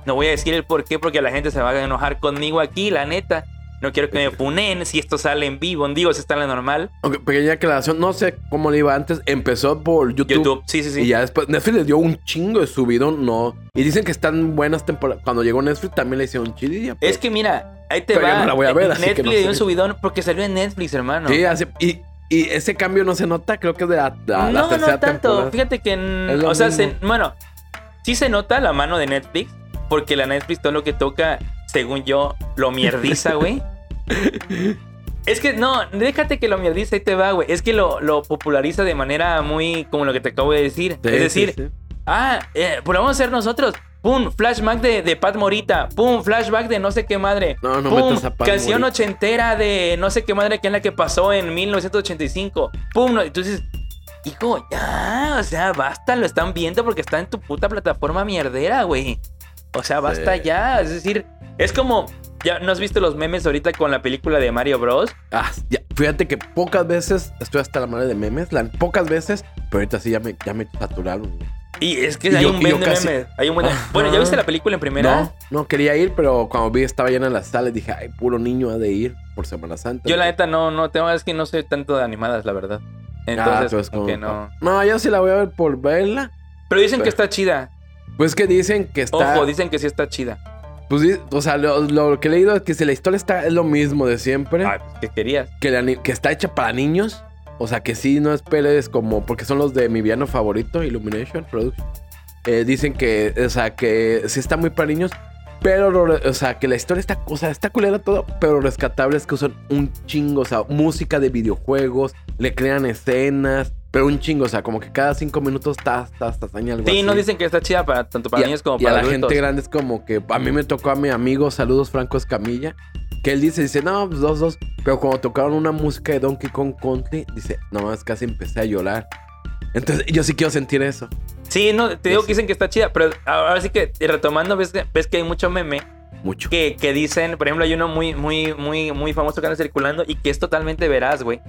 No voy a decir el por qué porque la gente se va a enojar conmigo aquí, la neta. No quiero que me funen si esto sale en vivo. Digo, si está en la normal. Pequeña aclaración, no sé cómo le iba antes. Empezó por YouTube. YouTube, sí, sí, sí. Y ya después Netflix le dio un chingo de subidón, no. Y dicen que están buenas temporadas. Cuando llegó Netflix también le hicieron chidilla. Es que mira, ahí te Pero va. no la voy a ver, que Netflix no le dio un subidón porque salió en Netflix, hermano. Sí, así- y, y ese cambio no se nota, creo que es de la, no, tercera no tanto. temporada. Fíjate que, en- o sea, se- bueno, sí se nota la mano de Netflix, porque la Netflix todo lo que toca, según yo, lo mierdiza, güey. es que no, déjate que lo mierdiza y te va, güey. Es que lo, lo populariza de manera muy como lo que te acabo de decir. Sí, es decir, sí, sí. ah, eh, pues vamos a hacer nosotros. Pum, flashback de, de Pat Morita. Pum, flashback de no sé qué madre. No, no Pum, metas a Pat canción Morita. ochentera de no sé qué madre que es la que pasó en 1985. Pum, no, entonces, hijo, ya, o sea, basta, lo están viendo porque está en tu puta plataforma mierdera, güey. O sea, basta Sí. ya. Es decir, es como, ya no has visto los memes ahorita con la película de Mario Bros. Ah, ya, fíjate que pocas veces estoy hasta la madre de memes. La, pocas veces, pero ahorita sí ya me, ya me saturaron. Y es que Y hay yo- un buen de casi- memes. Hay un buen de- Ajá. Bueno, ¿ya viste la película en primera? No, no quería ir, pero cuando vi estaba llena la sala, dije, ay, puro niño ha de ir por Semana Santa. Yo la neta no, no, tengo, es que no soy tanto de animadas, la verdad. Entonces, pues, como que no. No, yo sí la voy a ver por verla. Pero dicen que está chida. Pues que dicen que está. Ojo, dicen que sí está chida. Pues, o sea, lo, lo que he leído es que si la historia está es lo mismo de siempre, pues, ¿qué querías? que, la que está hecha para niños, o sea, que sí no esperes como, porque son los de mi villano favorito, Illumination Production. Eh, dicen que, o sea, que sí está muy para niños, pero, o sea, que la historia está, o sea, está culera todo, pero rescatable es que usan un chingo, o sea, música de videojuegos, le crean escenas, pero un chingo, o sea, como que cada cinco minutos está, está, está algo Sí, así. no dicen que está chida para tanto para Y niños como y a para la adultos. gente grande es como que a mí me tocó a mi amigo, saludos Franco Escamilla, que él dice, dice, no, pues dos, dos. Pero cuando tocaron una música de Donkey Kong Country, dice, nomás casi empecé a llorar. Entonces, yo sí quiero sentir eso. Sí, no, te digo Sí. que dicen que está chida, pero ahora sí que retomando, ves que, ves que hay mucho meme Mucho. que, que dicen, por ejemplo, hay uno muy, muy, muy, muy famoso que anda circulando y que es totalmente veraz, güey.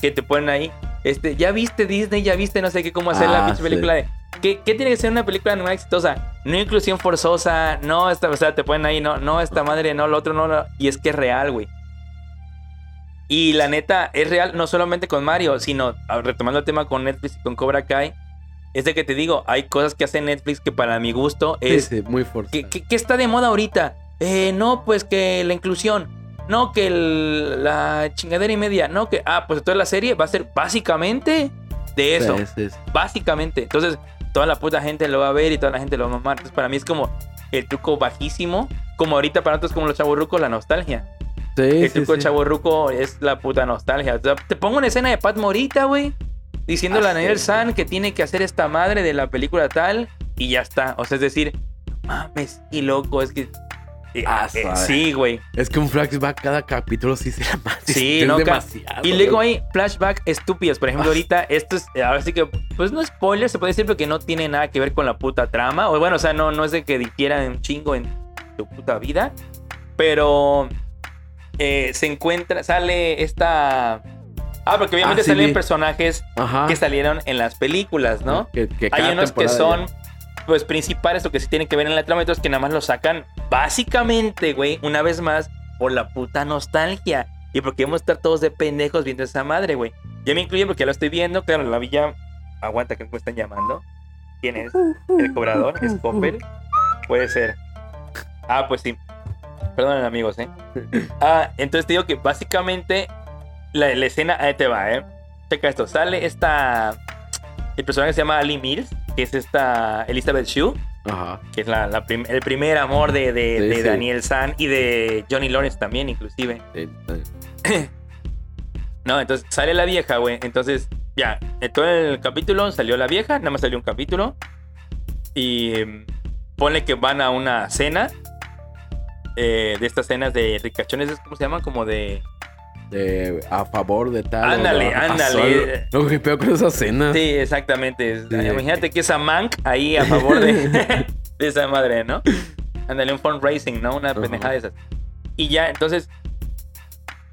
Que te ponen ahí, este, ya viste Disney, ya viste no sé qué, cómo hacer la Ah, película de. ¿qué, qué tiene que ser una película animada exitosa? No inclusión forzosa, no, esta, o sea, te ponen ahí, no, no, esta madre, no, lo otro, no, no. Y es que es real, güey. Y la neta, es real no solamente con Mario, sino retomando el tema con Netflix y con Cobra Kai. Es de que te digo, hay cosas que hace Netflix que para mi gusto es sí, muy forzado. ¿Qué, qué- qué está de moda ahorita? Eh, no, pues que la inclusión. No, que el- la chingadera y media. No, que. Ah, pues toda la serie va a ser básicamente de eso. Sí, sí, sí. Básicamente. Entonces, toda la puta gente lo va a ver y toda la gente lo va a amar. Entonces, para mí es como el truco bajísimo. Como ahorita para nosotros, como los chavorrucos, la nostalgia. Sí, El truco sí. chavorruco es la puta nostalgia. O sea, te pongo una escena de Pat Morita, güey. Diciéndole Ah, a Daniel. San que tiene que hacer esta madre de la película tal. Y ya está. O sea, es decir, mames, y loco, es que. Ah, eh, sí, güey. Es que un flashback cada capítulo sí será más. Sí, es no, demasiado. Y luego hay flashback estúpidos. Por ejemplo, Ah. ahorita esto es. Ahora sí que. Pues no spoiler, se puede decir porque no tiene nada que ver con la puta trama. O bueno, o sea, no, no es de que difieran un chingo en tu puta vida. Pero. eh, se encuentra. Sale esta. Ah, porque obviamente Ah, sí, salen vi. personajes Ajá. que salieron en las películas, ¿no? Que, que Hay unos que son pues principales o que sí tienen que ver en la trama y otros que nada más lo sacan básicamente, güey, una vez más por la puta nostalgia. ¿Y por qué vamos a estar todos de pendejos viendo esa madre, güey? Ya me incluye porque ya lo estoy viendo. Claro, la villa. Aguanta, que me están llamando. ¿Quién es? ¿El cobrador? ¿Es Coppel? Puede ser. Ah, pues sí. Perdonen, amigos, ¿eh? Ah, entonces te digo que básicamente la, la escena. Ahí te va, ¿eh? Checa esto. Sale esta. El personaje se llama Ali Mills, que es esta Elizabeth Shue, Ajá. que es la, la prim- el primer amor de, de- Sí, de sí. Daniel San y de Johnny Lawrence también, inclusive. Eh, eh, No, entonces sale la vieja, güey. Entonces, ya, en todo el capítulo salió la vieja, nada más salió un capítulo. Y em, ponle que van a una cena. eh, de estas cenas de ricachones, ¿cómo se llaman? Como de. A favor de tal. Ándale, ándale. Lo que peor con esas cenas. Sí, exactamente. Sí. Imagínate que esa Mank ahí a favor de, de esa madre, ¿no? Ándale, un fundraising, ¿no? Una Ajá. pendejada de esas. Y ya, entonces.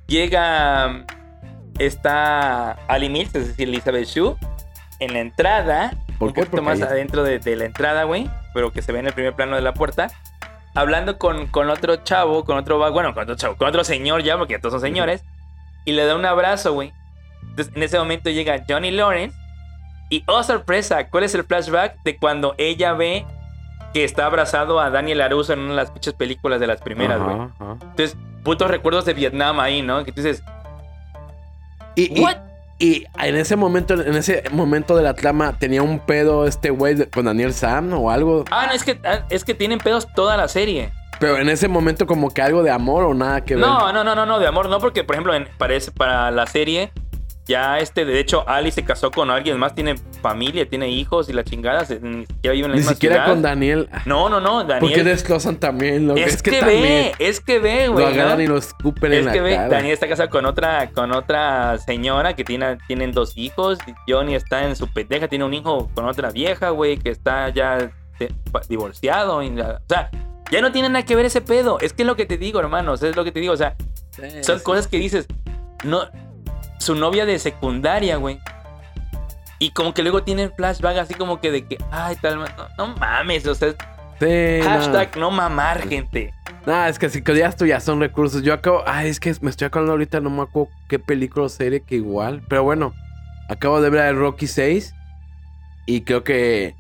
Llega. Está Ali Mills, es decir, Elizabeth Shue. En la entrada. ¿Por un qué? poquito Porque más ahí- adentro de, de la entrada, güey. Pero que se ve en el primer plano de la puerta. Hablando con, con otro chavo, con otro. Bueno, con otro chavo, con otro señor ya, porque todos son señores. Y le da un abrazo, güey. Entonces, en ese momento llega Johnny Lawrence. Y oh, sorpresa, ¿cuál es el flashback de cuando ella ve que está abrazado a Daniel Laruso en una de las pinches películas de las primeras, güey? Entonces, putos recuerdos de Vietnam ahí, ¿no? Que tú dices, Y, y- ¿what? y en ese momento, en ese momento de la trama, tenía un pedo este güey con Daniel Sam o algo. Ah, no, es que, ah, es que tienen pedos toda la serie. Pero en ese momento como que algo de amor o nada que ver. No, no, no, no, no, de amor no, porque por ejemplo, en, parece, para la serie, ya este, de hecho, Ali se casó con alguien más, tiene familia, tiene hijos y la chingada, se, ni siquiera vive en la Ni misma siquiera ciudad. con Daniel. No, no, no, ¿Por qué Daniel. desclosan también? Lo es, que, también ve, es que ve, Lo güey. agarran ¿no? y lo escupen en Es la que ve, cara. Daniel está casado con otra, con otra señora que tiene, tienen dos hijos. Johnny está en su pendeja, tiene un hijo con otra vieja, güey, que está ya divorciado. y o sea, ya no tiene nada que ver ese pedo. Es que es lo que te digo, hermanos, es lo que te digo. O sea, Sí, son sí. cosas que dices, no, su novia de secundaria, güey. Y como que luego tienen flashback así como que de que, ay, tal, no, no mames, o sea, Sí, no. hashtag no mamar, gente. Nah, es que si que ya esto ya son recursos. Yo acabo. Ay, es que me estoy acordando ahorita, no me acuerdo qué película o serie que igual. Pero bueno, acabo de ver el Rocky 6. Y creo que.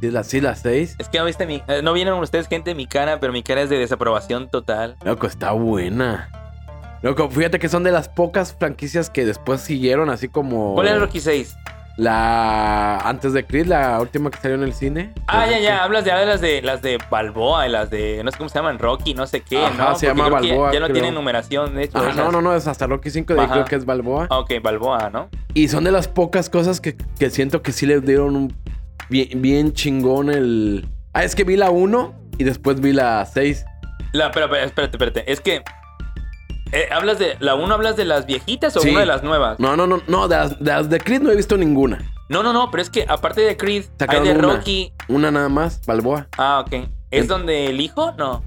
Sí, la, sí, la 6. Es que no viste mi. eh, No vieron ustedes gente mi cara, pero mi cara es de desaprobación total. Loco, está buena. Loco, fíjate que son de las pocas franquicias que después siguieron, así como. ¿Cuál era Rocky 6? La. Antes de Creed, la última que salió en el cine. Ah, ya, ya. Hablas de, de las de las de Balboa y las de. No sé cómo se llaman, Rocky, no sé qué, Ajá, ¿no? se llama Balboa, Ya, no creo. tiene numeración, de hecho. Ah, no, no, no, es hasta Rocky 5, de ahí creo que es Balboa. Ah, Ok, Balboa, ¿no? Y son de las pocas cosas que, que siento que sí le dieron un bien, bien chingón el. Ah, es que vi la 1 y después vi la 6. La, pero, pero, espérate, espérate. Es que. eh, ¿Hablas de. ¿La 1 hablas de las viejitas o Sí. una de las nuevas? No, no, no, no, de las, de las de Creed no he visto ninguna. No, no, no, pero es que aparte de Creed, hay Sacaron de una. Rocky. Una nada más, Balboa. Ah, ok. ¿Es En- donde el hijo? No.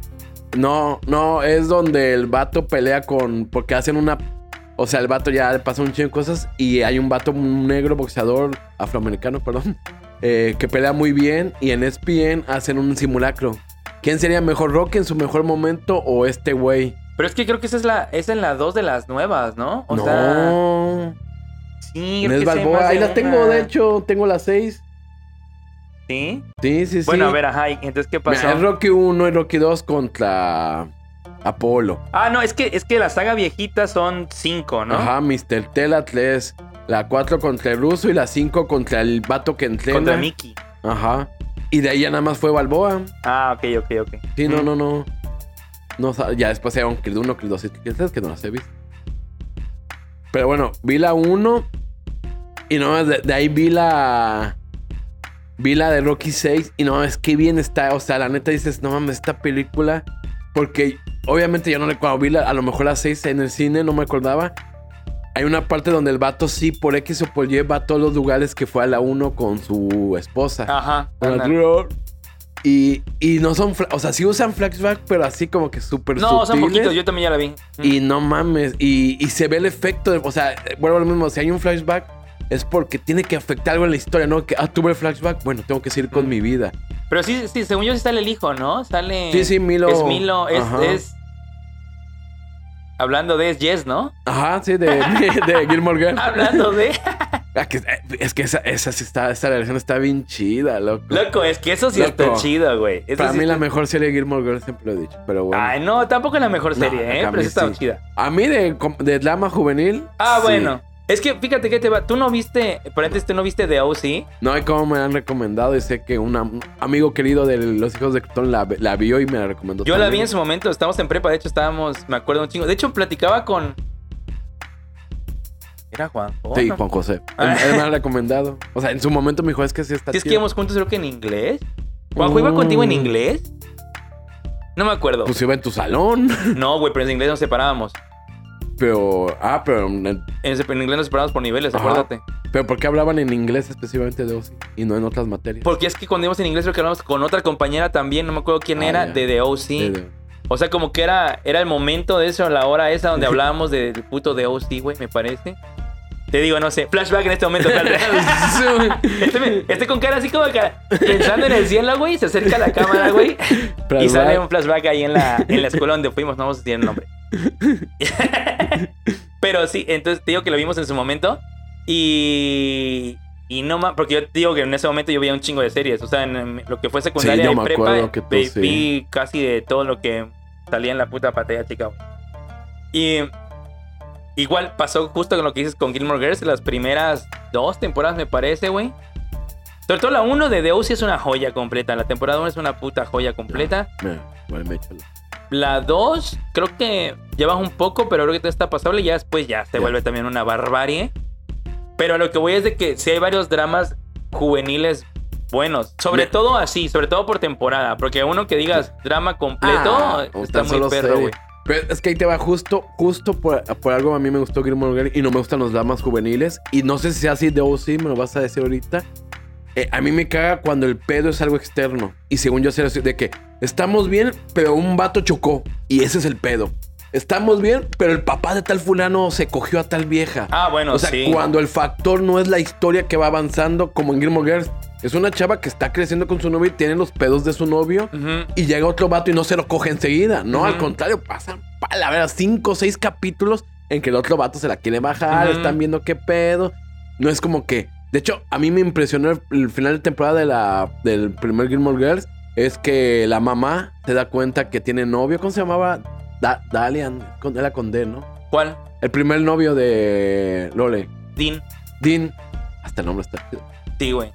No, no, es donde el vato pelea con. Porque hacen una. O sea, el vato ya le pasa un chingo de cosas y hay un vato un negro boxeador afroamericano, perdón, eh, que pelea muy bien y en ESPN hacen un simulacro. ¿Quién sería mejor Rocky en su mejor momento o este güey? Pero es que creo que esa es la es en la 2 de las nuevas, ¿no? O sea, no, sí, no es Balboa. Ahí de la tengo, de hecho, tengo las seis. ¿Sí? Sí, sí, sí. Bueno, a ver, ajá, ¿y entonces qué pasó? Mira, es Rocky 1 y Rocky 2 contra Apolo. Ah, no, es que es que la saga viejita son 5, ¿no? Ajá, Mr. Tela 3. La 4 contra el ruso y la 5 contra el vato que entrena. Contra Mickey. Ajá. Y de ahí ya nada más fue Balboa. Ah, ok, ok, ok. Sí, no, Mm. no, no. No, ya después era un Creed 1, Creed 2 y Creed 3 que no las he visto. Pero bueno, vi la 1 y no, de, de ahí vi la... Vi la de Rocky 6 y no, es que bien está. O sea, la neta dices, no mames, esta película... Porque obviamente yo no recuerdo, vi la- a lo mejor la 6 en el cine, no me acordaba. Hay una parte donde el vato sí, por X o por Y, va a todos los lugares que fue a la 1 con su esposa. Ajá. Con la. Y, y no son, o sea, sí usan flashback, pero así como que súper No, son poquitos, yo también ya la vi. Y no mames, y, y se ve el efecto, de- o sea, vuelvo a lo mismo, si hay un flashback es porque tiene que afectar algo en la historia, ¿no? Que, ah, tuve el flashback, bueno, tengo que seguir con Mm. mi vida. Pero sí, sí, según yo sí sale el hijo, ¿no? Sale. Sí, sí, Milo. Es Milo, es... Hablando de es Yes, ¿no? Ajá, sí, de, de Gilmore Girls. Hablando de. Ah, que- es que esa, esa sí está, esa relación está bien chida, loco. Loco, es que eso sí Loco. está chido, güey. Eso Para sí mí la mejor serie de Gilmore Girls siempre lo he dicho, pero bueno. Ay, no, tampoco es la mejor No, serie, ¿eh? Pero sí está chida. A mí de, de drama juvenil. Ah, sí. bueno. Es que fíjate que te va. Tú no viste. Por antes, tú no viste The OC. No hay como me han recomendado y sé que una- un amigo querido de los hijos de Krypton la, la vio y me la recomendó. Yo la vi en su momento. Estábamos en prepa. De hecho, estábamos. Me acuerdo un chingo. De hecho, platicaba con. Era Juan. Sí, Juan José. Él, él me ha recomendado. O sea, en su momento me dijo, es que sí está Si es que chido". íbamos juntos, creo que en inglés. ¿Juanjo iba contigo en Mm. inglés? No me acuerdo. Pues iba en tu salón. No, güey, pero en inglés nos separábamos. Pero, ah, pero, En, en inglés nos separábamos por niveles, Ajá. acuérdate. pero ¿por qué hablaban en inglés específicamente de OC y no en otras materias? Porque es que cuando íbamos en inglés, creo que hablamos con otra compañera también. No me acuerdo quién Ah, era, de The OC. De- de- O sea, como que era, era el momento de eso, la hora esa donde hablábamos del puto de OC, güey, me parece. Te digo, no sé, flashback en este momento. este, este con cara así como que pensando en el cielo, güey, se acerca a la cámara, güey. Y sale un flashback ahí en la, en la escuela donde fuimos, no vamos a decir el nombre. Pero sí, entonces te digo que lo vimos en su momento. Y. Y no más, porque yo te digo que en ese momento yo veía un chingo de series. O sea, en, lo que fue secundaria Sí, y prepa, que tú vi, sí. casi de todo lo que salía en la puta pantalla chica. güey. Y. Igual pasó justo con lo que dices con Gilmore Girls, las primeras dos temporadas, me parece, güey. Sobre todo la 1 de O.C. es una joya completa. La temporada 1 es una puta joya completa. Mira, igual me echo la- La 2, creo que lleva un poco, pero creo que está pasable. Y ya después ya se vuelve también una barbarie. Pero a lo que voy es de que sí hay varios dramas juveniles buenos. Sobre Me- todo así, sobre todo por temporada. Porque uno que digas drama completo Ah, está muy perro, güey. Pero es que ahí te va justo, justo por, por algo a mí me gustó Gilmore Girls y no me gustan los dramas juveniles. Y no sé si sea así de OC, me lo vas a decir ahorita. Eh, a mí me caga cuando el pedo es algo externo. Y según yo sé de que estamos bien, pero un vato chocó. Y ese es el pedo. Estamos bien, pero el papá de tal fulano se cogió a tal vieja. Ah, bueno, o sea, sí. cuando el factor no es la historia que va avanzando, como en Gilmore Girls. Es una chava que está creciendo con su novio y tiene los pedos de su novio. Y llega otro vato y no se lo coge enseguida. No, al contrario, pasan palabras, cinco o seis capítulos en que el otro vato se la quiere bajar, están viendo qué pedo. No es como que. De hecho, a mí me impresionó el, el final de temporada de la, del primer Gilmore Girls. Es que la mamá se da cuenta que tiene novio. ¿Cómo se llamaba? Da, Dalian. Con, era con D, ¿no? ¿Cuál? El primer novio de Lole. Dean. Dean. Hasta el nombre está. Sí, güey.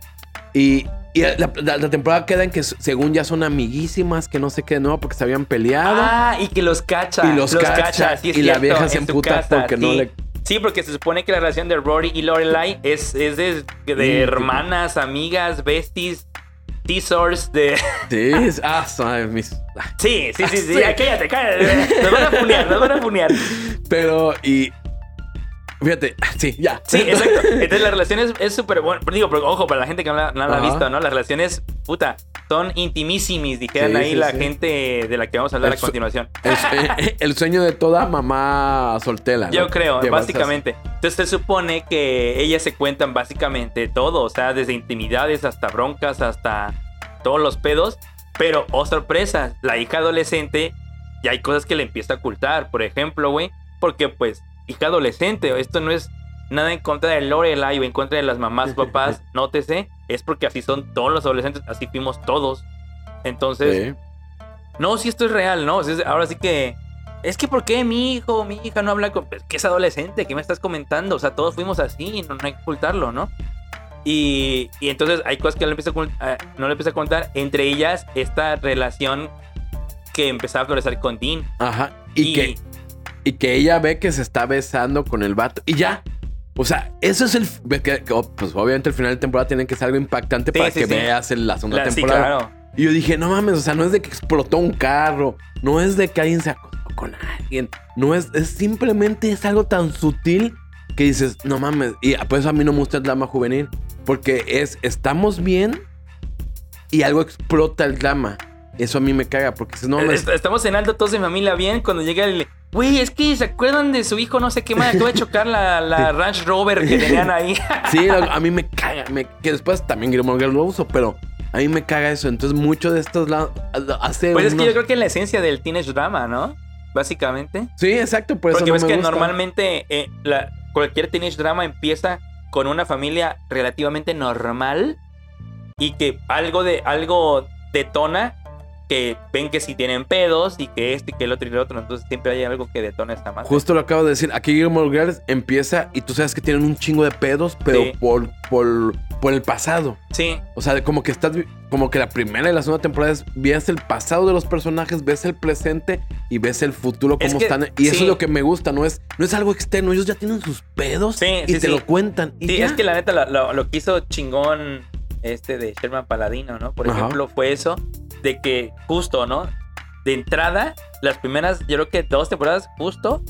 Y, y la, la- la temporada queda en que según ya son amiguísimas, que no sé qué, no, porque se habían peleado. Ah, y que los cacha. Y los cacha, sí es y la vieja se emputa casa, porque no le- Sí, porque se supone que la relación de Rory y Lorelai es, es de, de hermanas, amigas, besties, teasers, de... Sí, ah, mis. ah. Sí, sí, sí, sí, cállate, cállate. Nos van a funear, nos van a funear. Pero, y. Fíjate, sí, ya. Sí, exacto. Entonces la relación es- súper buena. Pero digo, pero ojo, para la gente que no la, no la ha visto, ¿no? Las relaciones, puta, son intimísimis, dijeran Sí, ahí sí, la sí. gente de la que vamos a hablar El a continuación. El, sue- el sueño de toda mamá soltera. ¿no? Yo creo, básicamente. Entonces se supone que ellas se cuentan básicamente todo, o sea, desde intimidades hasta broncas, hasta todos los pedos. Pero, oh sorpresa, la hija adolescente, ya hay cosas que le empieza a ocultar. Por ejemplo, güey, porque pues, hija adolescente, esto no es nada en contra de Lorelai o en contra de las mamás, papás, nótese, es porque así son todos los adolescentes, así fuimos todos. Entonces, Sí. no, si esto es real, ¿no? Ahora sí que. Es que, ¿por qué mi hijo o mi hija no habla con.? Es que es adolescente, ¿qué me estás comentando? O sea, todos fuimos así, no, no hay que ocultarlo, ¿no? Y, y entonces hay cosas que no le, empieza a, ocult- a- no le empieza a contar. Entre ellas, esta relación que empezaba a florecer con Dean. Ajá. Y, Y- que. Y que ella ve que se está besando con el vato. Y ya. O sea, eso es el. ve que- que, oh, pues obviamente el final de temporada tiene que ser algo impactante Sí, para sí, que sí. veas la segunda La- sí, temporada. claro. Y yo dije, no mames, o sea, no es de que explotó un carro, no es de que alguien se acostó con alguien, no es, es simplemente es algo tan sutil que dices, no mames, y por eso a mí no me gusta el drama juvenil, porque es, estamos bien y algo explota el drama. Eso a mí me caga, porque si no, me- Est- Estamos cenando todos en familia bien cuando llega el. Güey, es que se acuerdan de su hijo, no sé qué más. Acaba de chocar la, la Ranch Rover que tenían ahí. sí, a mí me caga, me- que después también Girls lo uso, pero a mí me caga eso, entonces mucho de estos lados hace Pues es que yo creo que es la esencia del teenage drama, ¿no? básicamente. Sí, exacto, por eso Porque no ves me que gusta. normalmente eh, la- cualquier teenage drama empieza con una familia relativamente normal y que algo de algo detona que ven que si tienen pedos y que esto y que el otro y el otro, entonces siempre hay algo que detona esta madre. Justo lo acabo de decir. Aquí Gilmore Girls empieza y tú sabes que tienen un chingo de pedos, pero Sí. por, por, por el pasado. Sí, O sea, como que estás, como que la primera y la segunda temporada es, ves el pasado de los personajes, ves el presente y ves el futuro Es cómo que, están. Y eso es lo que me gusta, no es, no es algo externo, ellos ya tienen sus pedos y te lo cuentan. Y sí, ya. es que la neta lo, lo- lo que hizo chingón este de Sherman Paladino, ¿no? Por Ajá. ejemplo, fue eso de que justo, ¿no? De entrada, las primeras, yo creo que dos temporadas justo,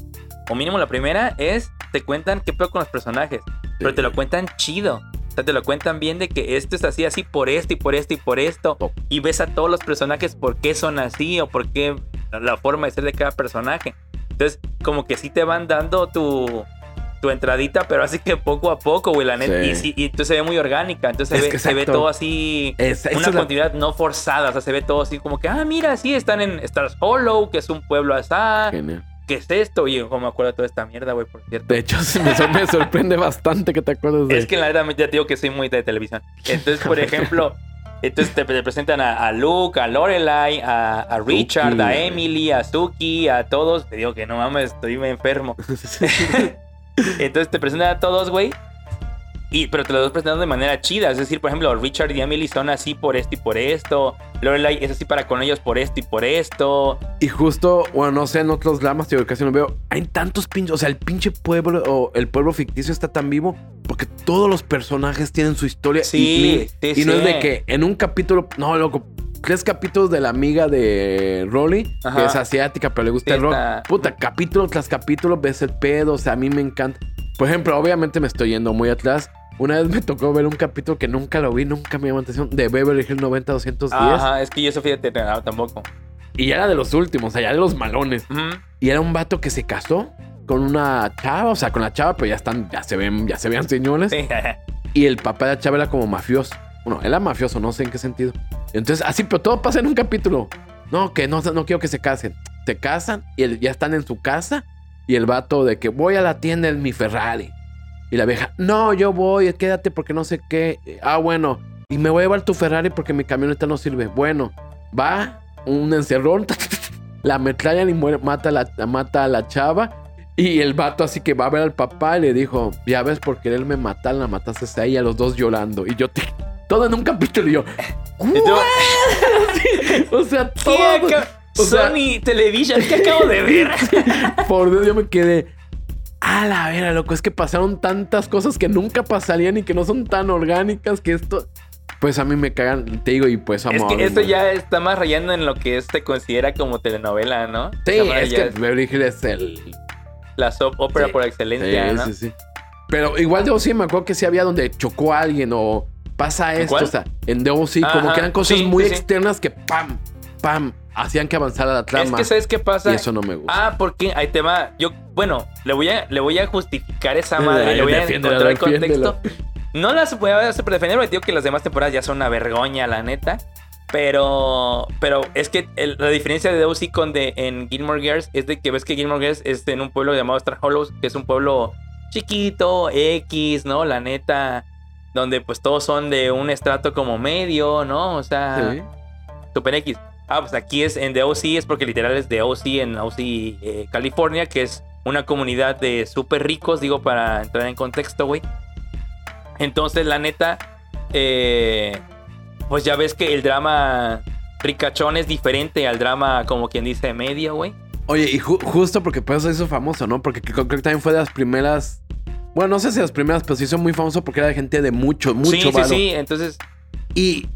o mínimo la primera, es te cuentan qué pedo con los personajes, pero te lo cuentan chido. O sea, te lo cuentan bien de que esto es así, así por esto y por esto y por esto. Oh. Y ves a todos los personajes por qué son así o por qué la forma de ser de cada personaje. Entonces, como que sí te van dando tu, tu entradita, pero así que poco a poco, güey, la neta. Sí. Y, y entonces se ve muy orgánica. Entonces Es se, ve, se ve todo así. Es- una la- continuidad no forzada. O sea, se ve todo así como que, ah, mira, sí, están en Stars Hollow, que es un pueblo. Genial. ¿Qué es esto? Y yo me acuerdo de toda esta mierda, güey, por cierto. De hecho, me, sor- me sorprende bastante que te acuerdes de Es que la verdad ya te digo que soy muy de televisión. Entonces, por ejemplo, entonces te, te presentan a, a Luke, a Lorelai, a, a Richard, Suki. a Emily, a Suki, a todos. Te digo que no mames, estoy muy enfermo. Entonces te presentan a todos, güey. Y, pero te los vas presentando de manera chida. Es decir, por ejemplo, Richard y Emily son así por esto y por esto. Lorelai es así para con ellos por esto y por esto. Y justo, bueno, no sé, en otros dramas, yo casi no veo. Hay tantos pinches. O sea, el pinche pueblo o el pueblo ficticio está tan vivo porque todos los personajes tienen su historia. Sí, y, sí, y no es de que en un capítulo. No, loco. Tres capítulos de la amiga de Rolly, Ajá. que es asiática, pero le gusta Sí, el rock. Puta, capítulo tras capítulo ves el pedo. O sea, a mí me encanta. Por ejemplo, obviamente me estoy yendo muy atrás. Una vez me tocó ver un capítulo que nunca lo vi, nunca me llamó la atención, de Beverly Hills 90210. Ajá, es que yo eso fíjate, tampoco. Y era de los últimos, ya de los malones. Y era un vato que se casó con una chava, o sea, con la chava, pero ya están, ya se ven, ya se vean señores. Sí. Y el papá de la chava era como mafioso. Bueno, él era mafioso, no sé en qué sentido. Entonces, así, pero todo pasa en un capítulo. No, que no, no quiero que se casen. Se casan y el- ya están en su casa. Y el vato de que voy a la tienda en mi Ferrari. Y la vieja, no, yo voy, quédate porque no sé qué. Ah, bueno. Y me voy a llevar tu Ferrari porque mi camioneta no sirve. Bueno, va, un encerrón, la ametrallan y muere, mata, la, mata a la chava. Y el vato así que va a ver al papá y le dijo, ya ves, por quererme matar, la mataste a ella, los dos llorando. Y yo, te- todo en un capítulo y yo, tú, o sea, ¿qué todo. o sea- Sony Television, ¿qué acabo de ver? Por Dios, yo me quedé. A la vera, loco, es que pasaron tantas cosas que nunca pasarían y que no son tan orgánicas que esto. Pues a mí me cagan, te digo, y pues Es amor. que esto ya está más rayando en lo que se considera como telenovela, ¿no? Sí, es que Beverly Hills es el. la soap opera Sí. por excelencia, Sí, ¿no? sí, sí. Pero igual de OC me acuerdo que sí había donde chocó a alguien o pasa ¿En esto. cuál? O sea, en The OC, como que eran cosas sí, muy sí, sí. externas que pam, pam, hacían que avanzara la Es trama. que ¿sabes qué pasa? y eso no me gusta. Ah, porque ahí te va. Yo, bueno, le voy a, le voy a justificar esa madre. Le voy a encontrar el contexto. No las voy a super defender porque digo que las demás temporadas ya son una vergoña, la neta. Pero, pero es que el- la diferencia de OC con de en Gilmore Girls es de que ves que Gilmore Girls es en un pueblo llamado Star Hollows, que es un pueblo chiquito, X, ¿no? La neta, donde pues todos son de un estrato como medio, ¿no? O sea, Sí. Super X. Ah, pues aquí es en The OC, es porque literal es de OC en OC, eh, California, que es una comunidad de súper ricos, digo, para entrar en contexto, güey. Entonces, la neta, eh, pues ya ves que el drama ricachón es diferente al drama, como quien dice, medio, güey. Oye, y ju- justo porque por eso hizo famoso, ¿no? Porque creo que también fue de las primeras. Bueno, no sé si las primeras, pero se hizo muy famoso porque era de gente de mucho, mucho sí, sí, varo. sí. Entonces, Y,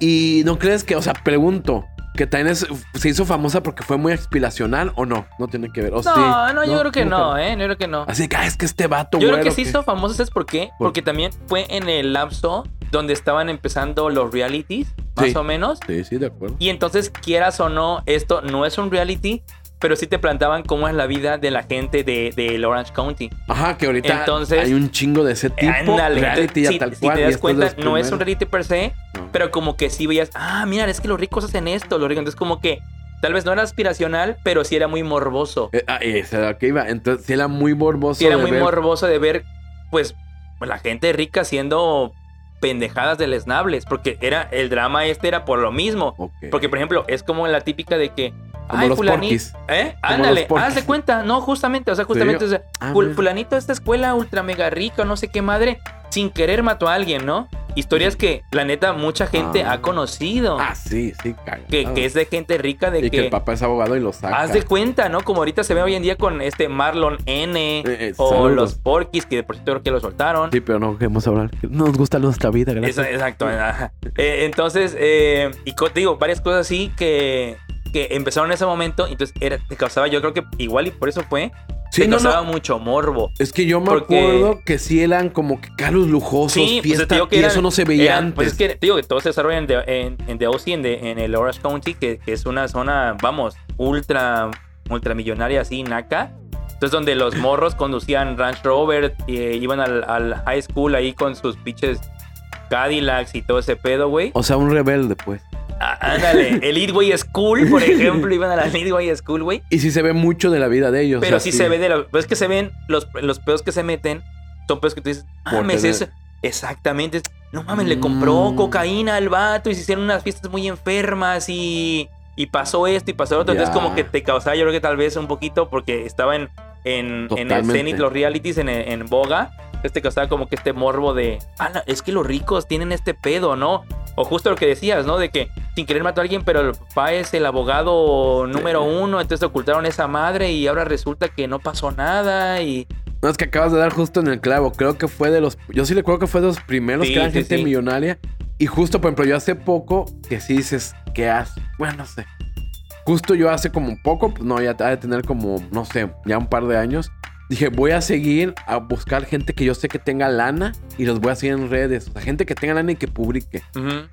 y no crees que, o sea, pregunto, que también es- se hizo famosa porque fue muy aspiracional o no? No tiene que ver. ¿O no, sí? no, yo creo que ¿Cómo no, ¿eh? Yo creo que no. Así que, ah, es que este vato, Yo creo que se hizo famoso, ¿sabes por qué? ¿Por? Porque también fue en el lapso donde estaban empezando los realities, más Sí. o menos. Sí, sí, de acuerdo. Y entonces, quieras o no, esto no es un reality, pero sí te plantaban cómo es la vida de la gente de, del Orange County. Ajá, que ahorita Entonces- hay un chingo de ese tipo. Ándale, reality ya si, tal si cual. te y das cuenta, de los no es un reality per se, No. pero como que sí veías, ah, mira, es que los ricos hacen esto, los ricos. Entonces, como que tal vez no era aspiracional, pero sí era muy morboso. Eh, ah, esa era lo que iba. Entonces, sí era muy morboso. Sí era de muy ver. morboso de ver, pues, la gente rica haciendo pendejadas deleznables, porque era el drama este era por lo mismo. Porque, por ejemplo, es como la típica de que. Como Ay, los fulanito. ¿Eh? Como Ándale, los haz de cuenta. No, justamente, o sea, justamente, o sea, Ah, fulanito de esta escuela ultra mega rica, no sé qué madre, sin querer mató a alguien, ¿no? Historias que, la neta, mucha gente Ah. ha conocido. Ah, sí, sí, caga. que, que es de gente rica, de Y que que. el papá es abogado y lo saca. Haz de cuenta, ¿no? Como ahorita se ve hoy en día con este Marlon N. Eh, eh, o saludos. los Porquis, que por cierto creo que lo soltaron. Sí, pero no queremos hablar. Nos gusta nuestra vida, gracias. Esa- exacto. Eh, entonces, eh, y digo, varias cosas así que, que empezaron en ese momento. Entonces, era, te causaba, yo creo que igual y por eso fue. Sí, no, causaba no. mucho morbo. Es que yo me Porque- acuerdo que sí eran como que carros lujosos, Sí, pues fiesta, que y eso no se veía eran- antes. Pues es que te digo que todo se desarrolla en, en, en The en, The- en el Orange County, que, que es una zona, vamos, ultra, ultramillonaria así, naca. Entonces, donde los morros conducían Range Rover, eh, iban al, al high school ahí con sus pinches Cadillacs y todo ese pedo, güey. O sea, un rebelde, pues. Ah, ándale, el Leadway School, por ejemplo, iban a la Leadway School, güey. Y sí se ve mucho de la vida de ellos. Pero o sea, sí se ve de los. Pues es que se ven los, los pedos que se meten. Son pedos que tú dices, mames, eso. Exactamente. No mames, le compró Mm. cocaína al vato y se hicieron unas fiestas muy enfermas y. Y pasó esto y pasó lo otro. Entonces, como que te causaba, yo creo que tal vez un poquito, porque estaba en, en, en el. Zenith, los realities en, en boga. Entonces te causaba como que este morbo de. Ah, es que los ricos tienen este pedo, ¿no? O justo lo que decías, ¿no? De que sin querer mató a alguien, pero el papá es el abogado número uno, entonces ocultaron esa madre y ahora resulta que no pasó nada y... No, es que acabas de dar justo en el clavo. Creo que fue de los. Yo sí le creo que fue de los primeros Sí, que eran sí, gente sí. millonaria. Y justo, por ejemplo, yo hace poco que sí dices, ¿qué haces? Bueno, no sé. Justo yo hace como poco, pues no, ya ha de tener como, no sé, ya un par de años. Dije, voy a seguir a buscar gente que yo sé que tenga lana y los voy a seguir en redes. O sea, gente que tenga lana y que publique.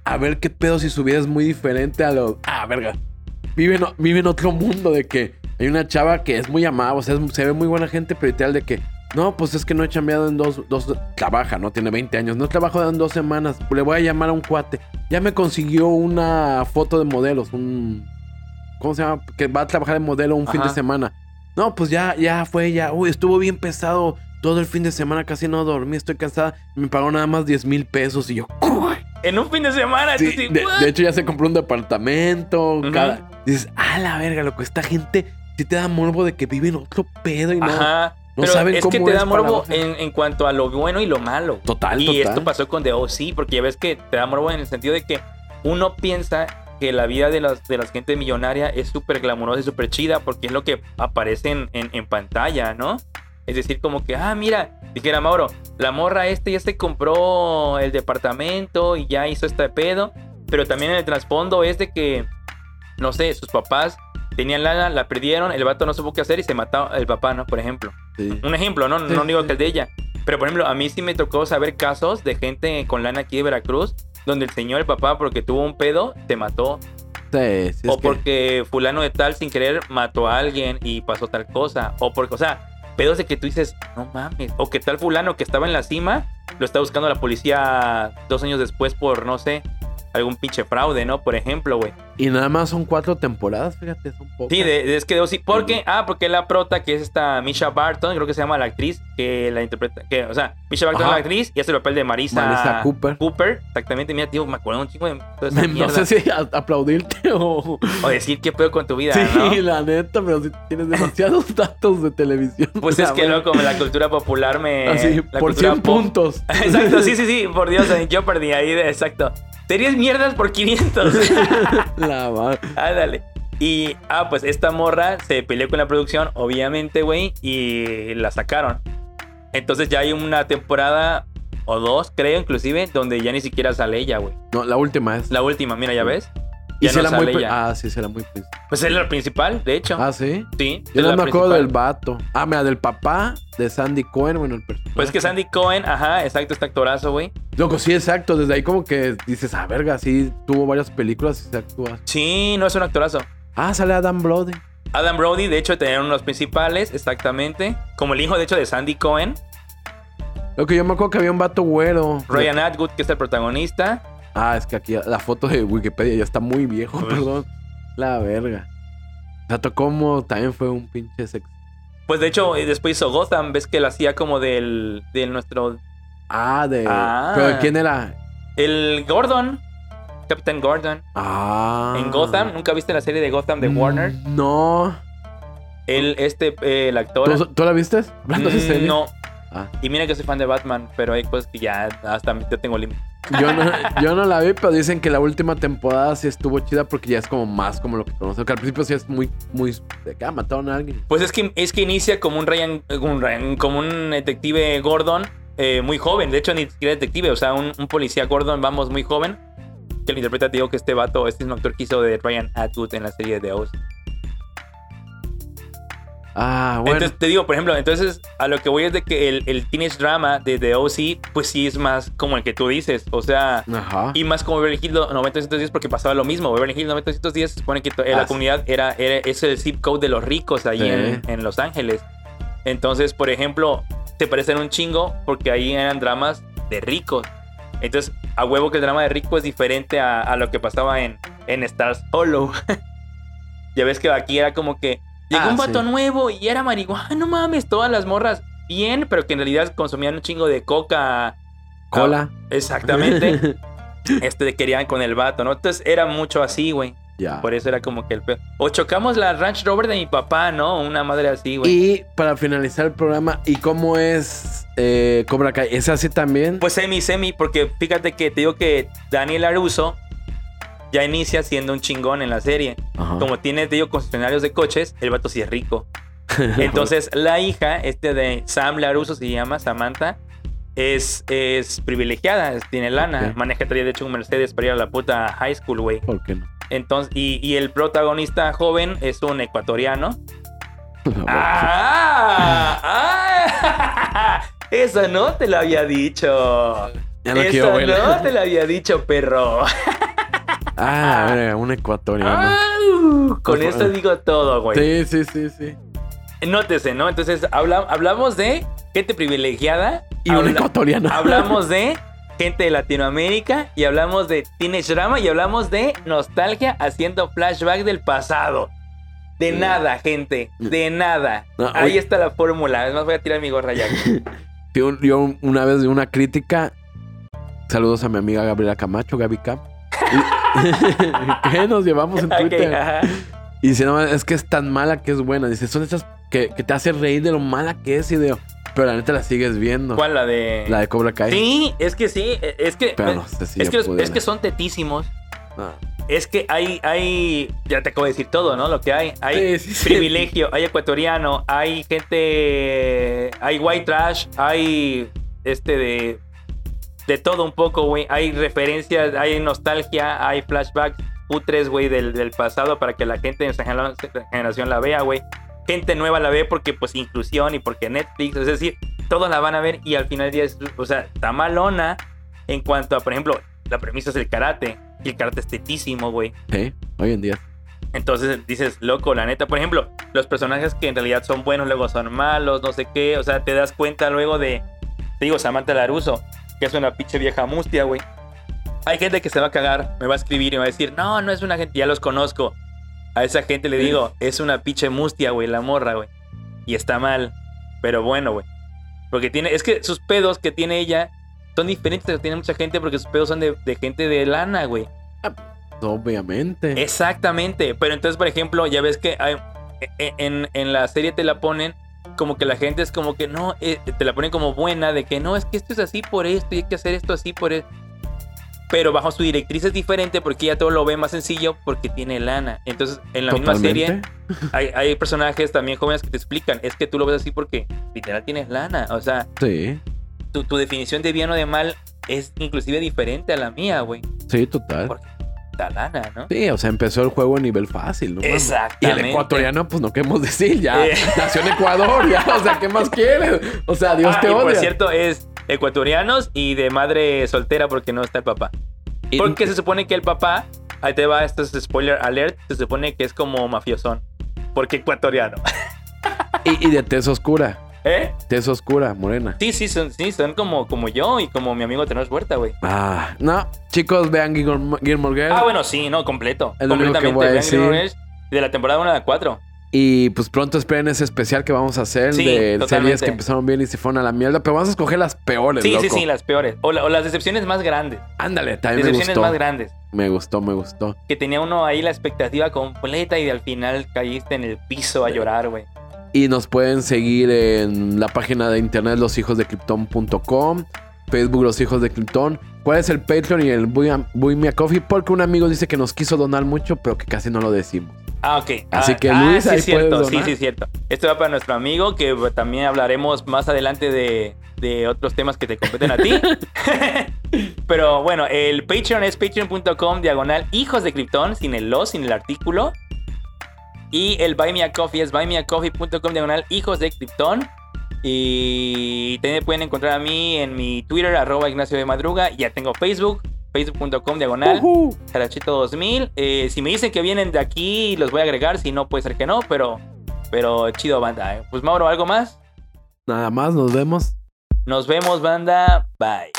A ver qué pedo si su vida es muy diferente a lo. Ah, verga. Vive en, vive en otro mundo de que hay una chava que es muy amada, o sea, es- se ve muy buena gente, pero literal de que. No, pues es que no he chambeado en dos, dos. Trabaja, ¿no? Tiene 20 años. No trabajo en dos semanas. Le voy a llamar a un cuate. Ya me consiguió una foto de modelos. Un. ¿Cómo se llama? Que va a trabajar de modelo un fin de semana. No, pues ya, ya fue, ya. Uy, estuvo bien pesado todo el fin de semana. Casi no dormí, estoy cansada. Me pagó nada más 10 mil pesos. Y yo, "Uy". En un fin de semana. Sí, tú sí, de, hecho, ya se compró un departamento. Ujú. cada- dices, ah, la verga, loco. Esta gente sí te da morbo de que vive en otro pedo y no, Ajá. no Pero saben es que te da morbo en, en cuanto a lo bueno y lo malo. Total, Y total. esto pasó con The OC, porque ya ves que te da morbo en el sentido de que uno piensa que la vida de las, de la gente millonaria es súper glamurosa y súper chida porque es lo que aparece en, en- en pantalla, ¿no? Es decir, como que, ah, mira, dijera Mauro, la morra este ya se compró el departamento y ya hizo este pedo, pero también en el trasfondo es de que, no sé, sus papás tenían lana, la perdieron, el vato no supo qué hacer y se mató el papá, ¿no? Por ejemplo. Sí. Un ejemplo, no, no digo que el de ella. Pero por ejemplo, a mí sí me tocó saber casos de gente con lana aquí de Veracruz, donde el señor, el papá, porque tuvo un pedo, te mató. Sí, sí, o que- porque fulano de tal sin querer mató a alguien y pasó tal cosa. O porque, o sea, pedos de que tú dices, no mames. O que tal fulano que estaba en la cima, lo está buscando la policía dos años después por, no sé, algún pinche fraude, ¿no? Por ejemplo, güey. Y nada más son cuatro temporadas, fíjate, son pocas. Sí, de, de- es que debo sí. Porque, ah, porque la prota, que es esta Misha Barton, creo que se llama la actriz, que la interpreta, que, o sea, Misha Barton Ajá. es la actriz y hace el papel de Marisa, Marisa Cooper. Cooper, exactamente. Mira, tío, me acuerdo un chico de esa no sé si a- aplaudirte o... O decir qué pedo con tu vida, Sí, ¿no? la neta, pero sí tienes demasiados datos de televisión. Pues es que loco, la cultura popular me. Así, la por cultura 100 pop- puntos. Exacto, sí, sí, sí, por Dios, yo perdí ahí, de, exacto. Series mierdas por 500. La madre. Ándale. Y, ah, pues esta morra se peleó con la producción, obviamente, güey, y la sacaron. Entonces ya hay una temporada o dos, creo, inclusive, donde ya ni siquiera sale ella, güey. No, la última es. La última, mira, ya ves. Y Ya no muy... sale ella. Ah, sí, será muy... Pues es la principal, de hecho. Ah, ¿sí? sí. Yo no me acuerdo del vato. Ah, mira, del papá de Sandy Cohen, bueno, el personaje. Pues que Sandy Cohen, ajá, exacto, este actorazo, güey. Loco, sí, exacto. Desde ahí como que dices, ah, verga, sí, tuvo varias películas y se actúa. Sí, no es un actorazo. Ah, sale Adam Brody. Adam Brody, de hecho, tenía uno de los principales, exactamente. Como el hijo, de hecho, de Sandy Cohen. Lo que yo me acuerdo que había un vato güero. Ryan Atwood, que es el protagonista. Ah, es que aquí la foto de Wikipedia ya está muy viejo, perdón. La verga. Tato Como también fue un pinche sex. Pues de hecho, después hizo Gotham, ves que la hacía como del, del nuestro. Ah, de. Ah. ¿Pero quién era? El Gordon, Captain Gordon. Ah. En Gotham, ¿nunca viste la serie de Gotham de Mm, Warner? No. Él, este, eh, el actor. ¿Tú, tú la viste? Mm. No. Ah. Y mira que soy fan de Batman, pero hay cosas que ya hasta yo tengo límites. Yo no, yo no la vi, pero dicen que la última temporada sí estuvo chida porque ya es como más como lo que conocemos. Que al principio sí es muy, muy. De que ah, mataron a alguien. Pues es que, es que inicia como un Ryan, como un detective Gordon eh, muy joven. De hecho, ni siquiera detective, o sea, un, un policía Gordon, vamos, muy joven. Que lo interpreta, te digo que este vato, este es un actor que hizo de Ryan Atwood en la serie de Oz. Ah, bueno. Entonces, te digo, por ejemplo, entonces a lo que voy es de que el, el teenage drama de The OC, pues sí es más como el que tú dices. O sea, Ajá. y más como Beverly Hills 90210 porque pasaba lo mismo. Beverly Hills 90210 se supone que eh, Ah, la sí. comunidad era, era es el zip code de los ricos ahí Sí. en, en Los Ángeles. Entonces, por ejemplo, se parecen un chingo porque ahí eran dramas de ricos. Entonces, a huevo que el drama de rico es diferente a, a lo que pasaba en, en Stars Hollow. ya ves que aquí era como que llegó Ah, un vato sí. nuevo y era marihuana, no mames, todas las morras bien, pero que en realidad consumían un chingo de coca. Cola. Exactamente. este querían con el vato, ¿no? Entonces era mucho así, güey. ya. Por eso era como que el peor. O chocamos la Ranch Rover de mi papá, ¿no? Una madre así, güey. Y para finalizar el programa, ¿y cómo es eh, Cobra Kai? ¿Es así también? Pues semi, semi, porque fíjate que te digo que Daniel Aruso ya inicia siendo un chingón en la serie. Ajá. Como tiene, te digo, concesionarios de coches, el vato sí es rico. Entonces, la hija, este de Sam Laruso se llama, Samantha, es, es privilegiada, tiene lana. Ok. Maneja, de hecho un Mercedes para ir a la puta high school, güey. ¿Por qué no? Entonces, y, y el protagonista joven es un ecuatoriano. ¡Ah! ¡Ah! Eso no te lo había dicho. ya no Eso quiero no te lo había dicho, perro. Ah, un ecuatoriano. ¡Au! Con Por esto digo todo, güey. Sí, sí, sí, sí. Nótese, ¿no? Entonces, habla- hablamos de gente privilegiada. Y un ecuatoriano. Hablamos de gente de Latinoamérica y hablamos de teenage drama y hablamos de nostalgia haciendo flashback del pasado. De nada, gente. De nada. No, Ahí oye. está la fórmula. Además, voy a tirar mi gorra ya. Yo, yo una vez de una crítica. Saludos a mi amiga Gabriela Camacho, Gaby Cam. Y- ¿Qué nos llevamos en Twitter? ajá. Y dice, no, es que es tan mala que es buena. Dice, son esas que, que te hacen reír de lo mala que es, y de, pero la neta la sigues viendo. ¿Cuál? La de. La de Cobra Kai. Sí, es que sí. Es que. Pero no sé si es, que los- pudiera. es que son tetísimos. Ah. Es que hay, hay, ya te acabo de decir todo, ¿no? Lo que hay. Hay Sí, sí, sí. privilegio, hay ecuatoriano, hay gente, hay white trash, hay este de, de todo un poco, güey. Hay referencias, hay nostalgia, hay flashbacks putres, güey, del, del pasado para que la gente en esa genera- generación la vea, güey. Gente nueva la ve porque, pues, inclusión y porque Netflix, es decir, todos la van a ver y al final del día, es, o sea, está malona en cuanto a, por ejemplo, la premisa es el karate. Y el karate es tetísimo, güey. Sí, hoy en día. Entonces dices, loco, la neta, por ejemplo, los personajes que en realidad son buenos, luego son malos, no sé qué. O sea, te das cuenta luego de, te digo, Samantha Laruso, que es una pinche vieja mustia, güey. Hay gente que se va a cagar, me va a escribir y me va a decir, no, no es una gente, ya los conozco. A esa gente le digo, es una pinche mustia, güey, la morra, güey. Y está mal, pero bueno, güey. Porque tiene, es que sus pedos que tiene ella son diferentes de los que tiene mucha gente porque sus pedos son de, de gente de lana, güey. Obviamente. Exactamente, pero entonces, por ejemplo, ya ves que hay- e- en, en la serie te la ponen como que la gente es como que no, eh, te la ponen como buena, de que no, es que esto es así por esto y hay que hacer esto así por esto. Pero bajo su directriz es diferente porque ella todo lo ve más sencillo porque tiene lana. Entonces, en la misma serie hay, hay personajes también jóvenes que te explican, es que tú lo ves así porque literal tienes lana. O sea, Sí, tu, tu definición de bien o de mal es inclusive diferente a la mía, güey. sí, total. Lana, ¿no? Sí, o sea, empezó el juego a nivel fácil, ¿no? mames? Y Exactamente. el ecuatoriano, pues no queremos decir, ya Eh. nació en Ecuador, ya, o sea, ¿qué más quieres? O sea, Dios Ah, te y odia. por cierto, es ecuatorianos y de madre soltera porque no está el papá. Porque se supone que el papá, ahí te va, esto es spoiler alert, se supone que es como mafiosón. Porque ecuatoriano. y, y de tez oscura, ¿Eh? tez oscura, morena. Sí, sí, son, sí, son como, como yo y como mi amigo Tenor Huerta, güey. Ah, no, chicos, vean Gilmore, Gilmore Girls. Ah, bueno, sí, no, completo. Es lo único que completamente. voy a Vean decir. Gilmore Girls. De la temporada 1 a la 4. Y pues pronto esperen ese especial que vamos a hacer Sí, de totalmente. series que empezaron bien y se fueron a la mierda. Pero vamos a escoger las peores, Sí, loco. sí, sí, las peores. O, la- o las decepciones más grandes. Ándale, también me Decepciones gustó. más grandes. Me gustó, me gustó. Que tenía uno ahí la expectativa completa y al final caíste en el piso a llorar, güey. Y nos pueden seguir en la página de internet loshijosdecriptón.com, Facebook Los Hijos de Krypton. ¿Cuál es el Patreon y el Buy Me a Coffee? Porque un amigo dice que nos quiso donar mucho, pero que casi no lo decimos. Ah, ok. Así Ah, que, ah, Luis, sí, ahí cierto. puedes Sí, donar. sí, cierto. Esto va para nuestro amigo, que también hablaremos más adelante de, de otros temas que te competen a ti. Pero bueno, el Patreon es patreon.com diagonal hijos de Krypton, sin el lo, sin el artículo. Y el Buy Me a Coffee es buymeacoffee.com diagonal hijos de Krypton. Y también pueden encontrar a mí en mi Twitter, arroba Ignacio de Madruga. Ya tengo Facebook, facebook.com diagonal. Ujú. Carachito 2000. Eh, si me dicen que vienen de aquí, los voy a agregar. Si no, puede ser que no, pero, pero chido, banda. eh. Pues Mauro, ¿algo más? Nada más, nos vemos. Nos vemos, banda. Bye.